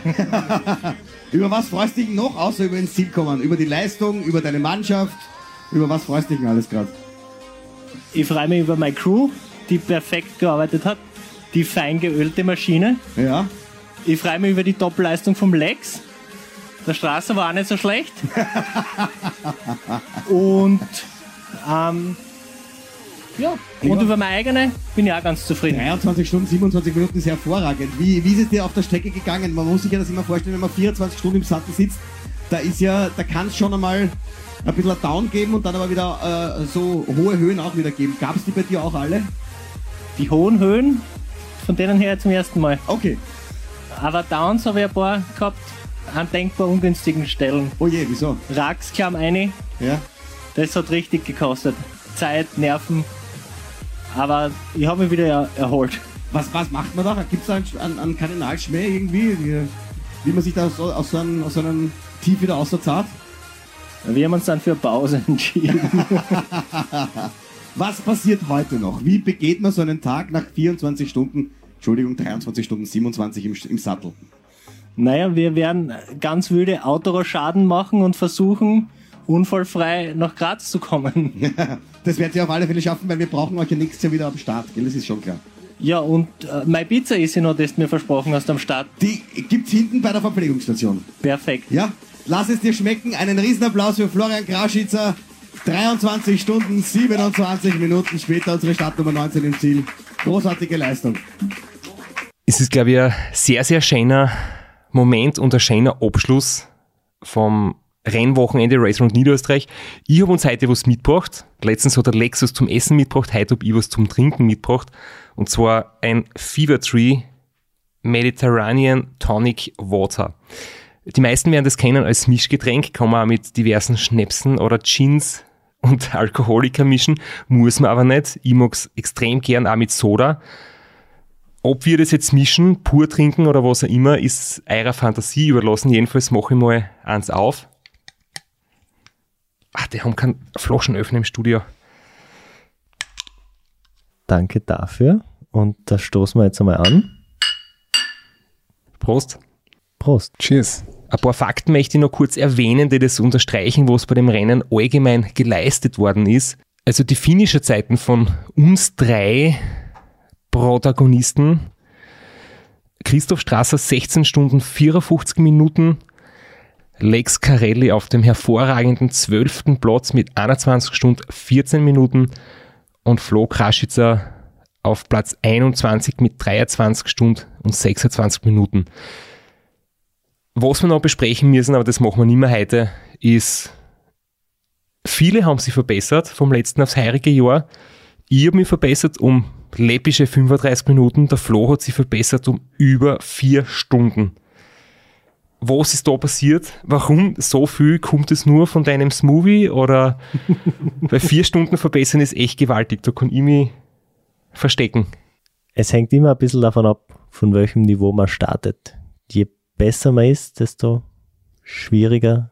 über was freust du dich noch, außer über ins Ziel kommen? Über die Leistung, über deine Mannschaft? Über was freust du dich denn alles gerade? Ich freue mich über meine Crew, die perfekt gearbeitet hat. Die fein geölte Maschine. Ja. Ich freue mich über die Top-Leistung vom Lex. Der Straße war auch nicht so schlecht. Und ähm, ja, und über meine eigene bin ich auch ganz zufrieden. 23 Stunden, 27 Minuten ist hervorragend. Wie, wie ist es dir auf der Strecke gegangen? Man muss sich ja das immer vorstellen, wenn man 24 Stunden im Sattel sitzt, da ist ja, da kann es schon einmal ein bisschen ein Down geben und dann aber wieder äh, so hohe Höhen auch wieder geben. Gab es die bei dir auch alle? Die hohen Höhen, von denen her zum ersten Mal. Okay. Aber Downs habe ich ein paar gehabt, an denkbar ungünstigen Stellen. Oh je, wieso? Rax kam eine. Ja. Das hat richtig gekostet. Zeit, Nerven. Aber ich habe mich wieder er erholt. Was, was macht man da? Gibt es da einen, einen, Kardinalschmäh irgendwie? Wie, wie man sich da aus, aus, so einem, aus so einem Tief wieder auserzahlt? Wir haben uns dann für Pause entschieden. Was passiert heute noch? Wie begeht man so einen Tag nach 24 Stunden, Entschuldigung, 23 Stunden 27 im, im Sattel? Naja, wir werden ganz wilde Autoschaden machen und versuchen, unfallfrei nach Graz zu kommen. das werdet ihr auf alle Fälle schaffen, weil wir brauchen euch ja nächstes Jahr wieder am Start, gell? Das ist schon klar. Ja, und äh, meine Pizza ist ja noch, das du mir versprochen hast am Start. Die gibt's hinten bei der Verpflegungsstation. Perfekt. Ja, lass es dir schmecken. Einen Riesenapplaus für Florian Kraschitzer. 23 Stunden, 27 Minuten später unsere Startnummer 19 im Ziel. Großartige Leistung. Es ist, glaube ich, ein sehr, sehr schöner Moment und ein schöner Abschluss vom Rennwochenende Race Round Niederösterreich. Ich habe uns heute was mitgebracht. Letztens hat der Lexus zum Essen mitgebracht, heute habe ich was zum Trinken mitgebracht. Und zwar ein Fever Tree Mediterranean Tonic Water. Die meisten werden das kennen als Mischgetränk, kann man auch mit diversen Schnäpsen oder Gins und Alkoholiker mischen, muss man aber nicht. Ich mag es extrem gern auch mit Soda. Ob wir das jetzt mischen, pur trinken oder was auch immer, ist eurer Fantasie überlassen. Jedenfalls mache ich mal eins auf. Ah, die haben keinen Flaschenöffner im Studio. Danke dafür. Und da stoßen wir jetzt einmal an. Prost. Prost. Cheers. Ein paar Fakten möchte ich noch kurz erwähnen, die das unterstreichen, was bei dem Rennen allgemein geleistet worden ist. Also die finnischen Zeiten von uns drei Protagonisten. Christoph Strasser 16 Stunden 54 Minuten, Lex Carelli auf dem hervorragenden 12. Platz mit 21 Stunden 14 Minuten und Flo Kraschitzer auf Platz 21 mit 23 Stunden und 26 Minuten. Was wir noch besprechen müssen, aber das machen wir nicht mehr heute, ist, viele haben sich verbessert vom letzten aufs heurige Jahr. Ich habe mich verbessert um läppische 35 Minuten, der Flo hat sich verbessert um über vier Stunden. Was ist da passiert? Warum so viel? Kommt es nur von deinem Smoothie? Oder bei vier Stunden verbessern ist echt gewaltig. Da kann ich mich verstecken. Es hängt immer ein bisschen davon ab, von welchem Niveau man startet. Je besser man ist, desto schwieriger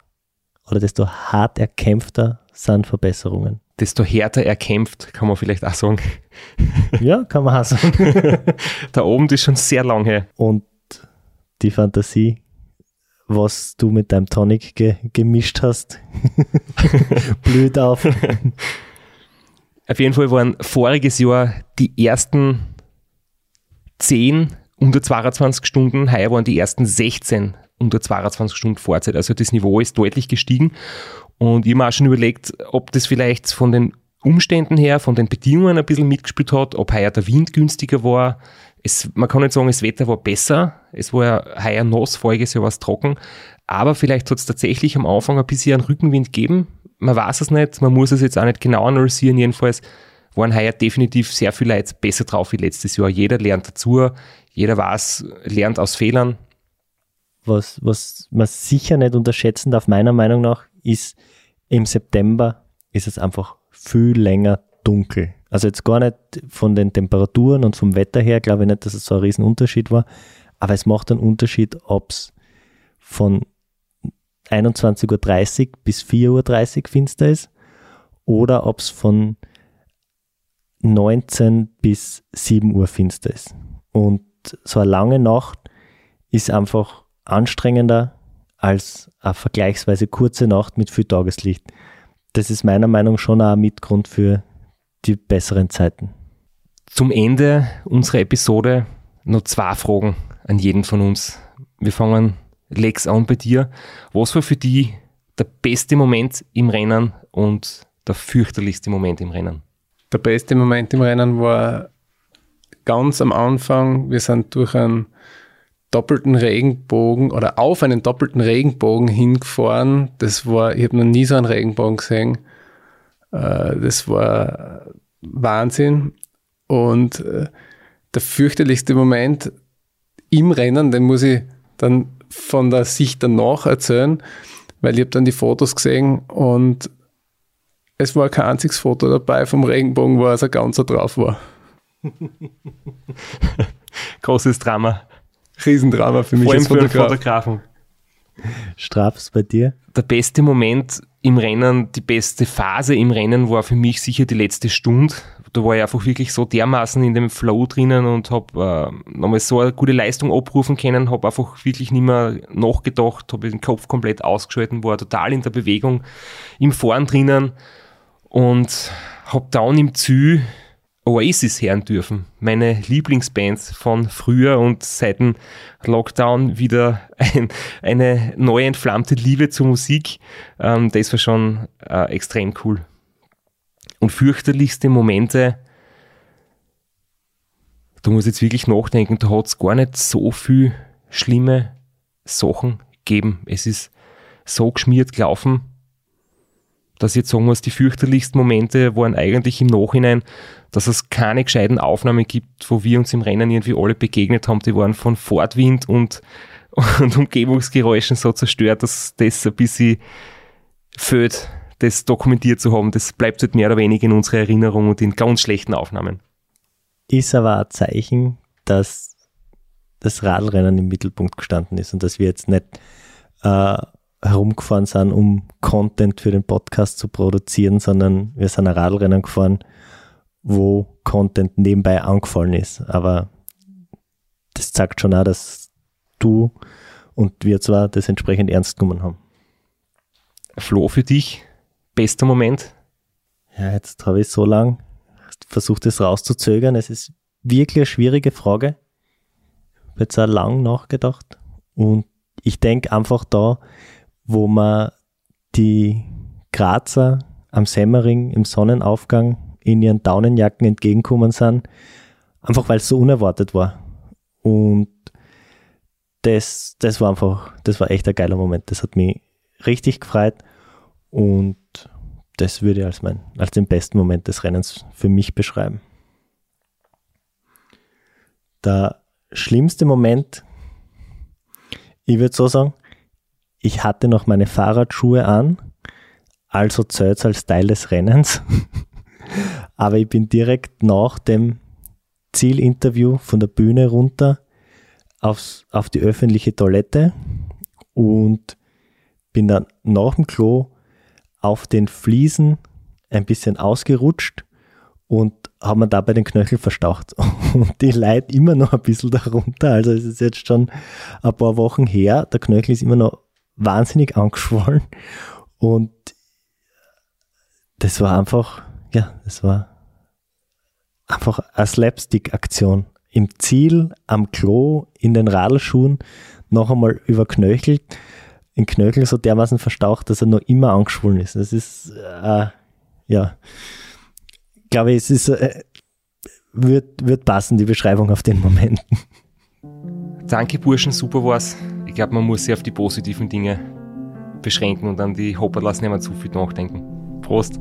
oder desto hart erkämpfter sind Verbesserungen. Desto härter erkämpft, kann man vielleicht auch sagen. Ja, kann man auch sagen. da oben ist schon sehr lange. Und die Fantasie, was du mit deinem Tonic ge gemischt hast, blüht auf. Auf jeden Fall waren voriges Jahr die ersten 10 unter 22 Stunden, heuer waren die ersten 16 unter 22 Stunden Vorzeit. Also das Niveau ist deutlich gestiegen. Und ich habe mir auch schon überlegt, ob das vielleicht von den Umständen her, von den Bedingungen ein bisschen mitgespielt hat, ob heuer der Wind günstiger war. Es, man kann nicht sagen, das Wetter war besser. Es war ja heuer nass, voriges Jahr war es trocken. Aber vielleicht hat es tatsächlich am Anfang ein bisschen einen Rückenwind gegeben. Man weiß es nicht, man muss es jetzt auch nicht genau analysieren. Jedenfalls waren heuer definitiv sehr viele Leute besser drauf wie letztes Jahr. Jeder lernt dazu, jeder weiß, lernt aus Fehlern. Was, was man sicher nicht unterschätzen darf, meiner Meinung nach, ist, im September ist es einfach viel länger dunkel. Also jetzt gar nicht von den Temperaturen und vom Wetter her, glaube ich nicht, dass es so ein Riesenunterschied war, aber es macht einen Unterschied, ob es von 21.30 Uhr bis 4.30 Uhr finster ist oder ob es von 19 bis 7 Uhr finster ist. Und so eine lange Nacht ist einfach anstrengender als eine vergleichsweise kurze Nacht mit viel Tageslicht. Das ist meiner Meinung nach schon auch ein Mitgrund für die besseren Zeiten. Zum Ende unserer Episode noch zwei Fragen an jeden von uns. Wir fangen Lex an bei dir. Was war für dich der beste Moment im Rennen und der fürchterlichste Moment im Rennen? Der beste Moment im Rennen war ganz am Anfang. Wir sind durch einen doppelten Regenbogen oder auf einen doppelten Regenbogen hingefahren. Das war, ich habe noch nie so einen Regenbogen gesehen. Äh, das war Wahnsinn. Und äh, der fürchterlichste Moment im Rennen, den muss ich dann von der Sicht danach erzählen, weil ich habe dann die Fotos gesehen und es war kein einziges Foto dabei vom Regenbogen, wo er so ganz drauf war. Großes Drama. Riesendrama für mich Vor allem als Fotograf. Fotografen. Strafs bei dir? Der beste Moment im Rennen, die beste Phase im Rennen war für mich sicher die letzte Stunde. Da war ich einfach wirklich so dermaßen in dem Flow drinnen und habe äh, nochmal so eine gute Leistung abrufen können, habe einfach wirklich nicht mehr nachgedacht, habe den Kopf komplett ausgeschalten, war total in der Bewegung, im Fahren drinnen und habe dann im Ziel Oasis hören dürfen. Meine Lieblingsbands von früher und seit dem Lockdown wieder ein, eine neu entflammte Liebe zur Musik. Ähm, das war schon äh, extrem cool. Und fürchterlichste Momente, da muss ich jetzt wirklich nachdenken, da hat es gar nicht so viel schlimme Sachen gegeben. Es ist so geschmiert gelaufen, dass ich jetzt sagen muss, die fürchterlichsten Momente waren eigentlich im Nachhinein, dass es keine gescheiten Aufnahmen gibt, wo wir uns im Rennen irgendwie alle begegnet haben. Die waren von Fortwind und, und Umgebungsgeräuschen so zerstört, dass das ein bisschen fehlt, das dokumentiert zu haben. Das bleibt halt mehr oder weniger in unserer Erinnerung und in ganz schlechten Aufnahmen. Ist aber ein Zeichen, dass das Radrennen im Mittelpunkt gestanden ist und dass wir jetzt nicht äh, herumgefahren sind, um Content für den Podcast zu produzieren, sondern wir sind ein Radrennen gefahren, wo Content nebenbei angefallen ist. Aber das zeigt schon auch, dass du und wir zwar das entsprechend ernst genommen haben. Flo, für dich, bester Moment? Ja, jetzt habe ich so lang versucht, es rauszuzögern. Es ist wirklich eine schwierige Frage. Ich habe jetzt auch lang nachgedacht. Und ich denke einfach da, wo man die Grazer am Semmering im Sonnenaufgang in ihren Daunenjacken entgegenkommen sind, einfach weil es so unerwartet war. Und das, das war einfach, das war echt ein geiler Moment. Das hat mich richtig gefreut und das würde ich als, mein, als den besten Moment des Rennens für mich beschreiben. Der schlimmste Moment, ich würde so sagen, ich hatte noch meine Fahrradschuhe an, also zählt als Teil des Rennens. Aber ich bin direkt nach dem Zielinterview von der Bühne runter aufs, auf die öffentliche Toilette und bin dann nach dem Klo auf den Fliesen ein bisschen ausgerutscht und habe mir dabei den Knöchel verstaucht. Und die leid immer noch ein bisschen darunter. Also es ist jetzt schon ein paar Wochen her. Der Knöchel ist immer noch wahnsinnig angeschwollen. Und das war einfach, ja, das war einfach eine Slapstick-Aktion. Im Ziel, am Klo, in den Radlschuhen, noch einmal überknöchelt, den Knöchel so dermaßen verstaucht, dass er noch immer angeschwollen ist. Das ist, äh, ja, glaube ich, es ist, äh, wird, wird passen, die Beschreibung auf den Moment. Danke, Burschen, super war's. Ich glaube, man muss sich auf die positiven Dinge beschränken und an die Hopperlass nicht mehr zu viel nachdenken. Prost!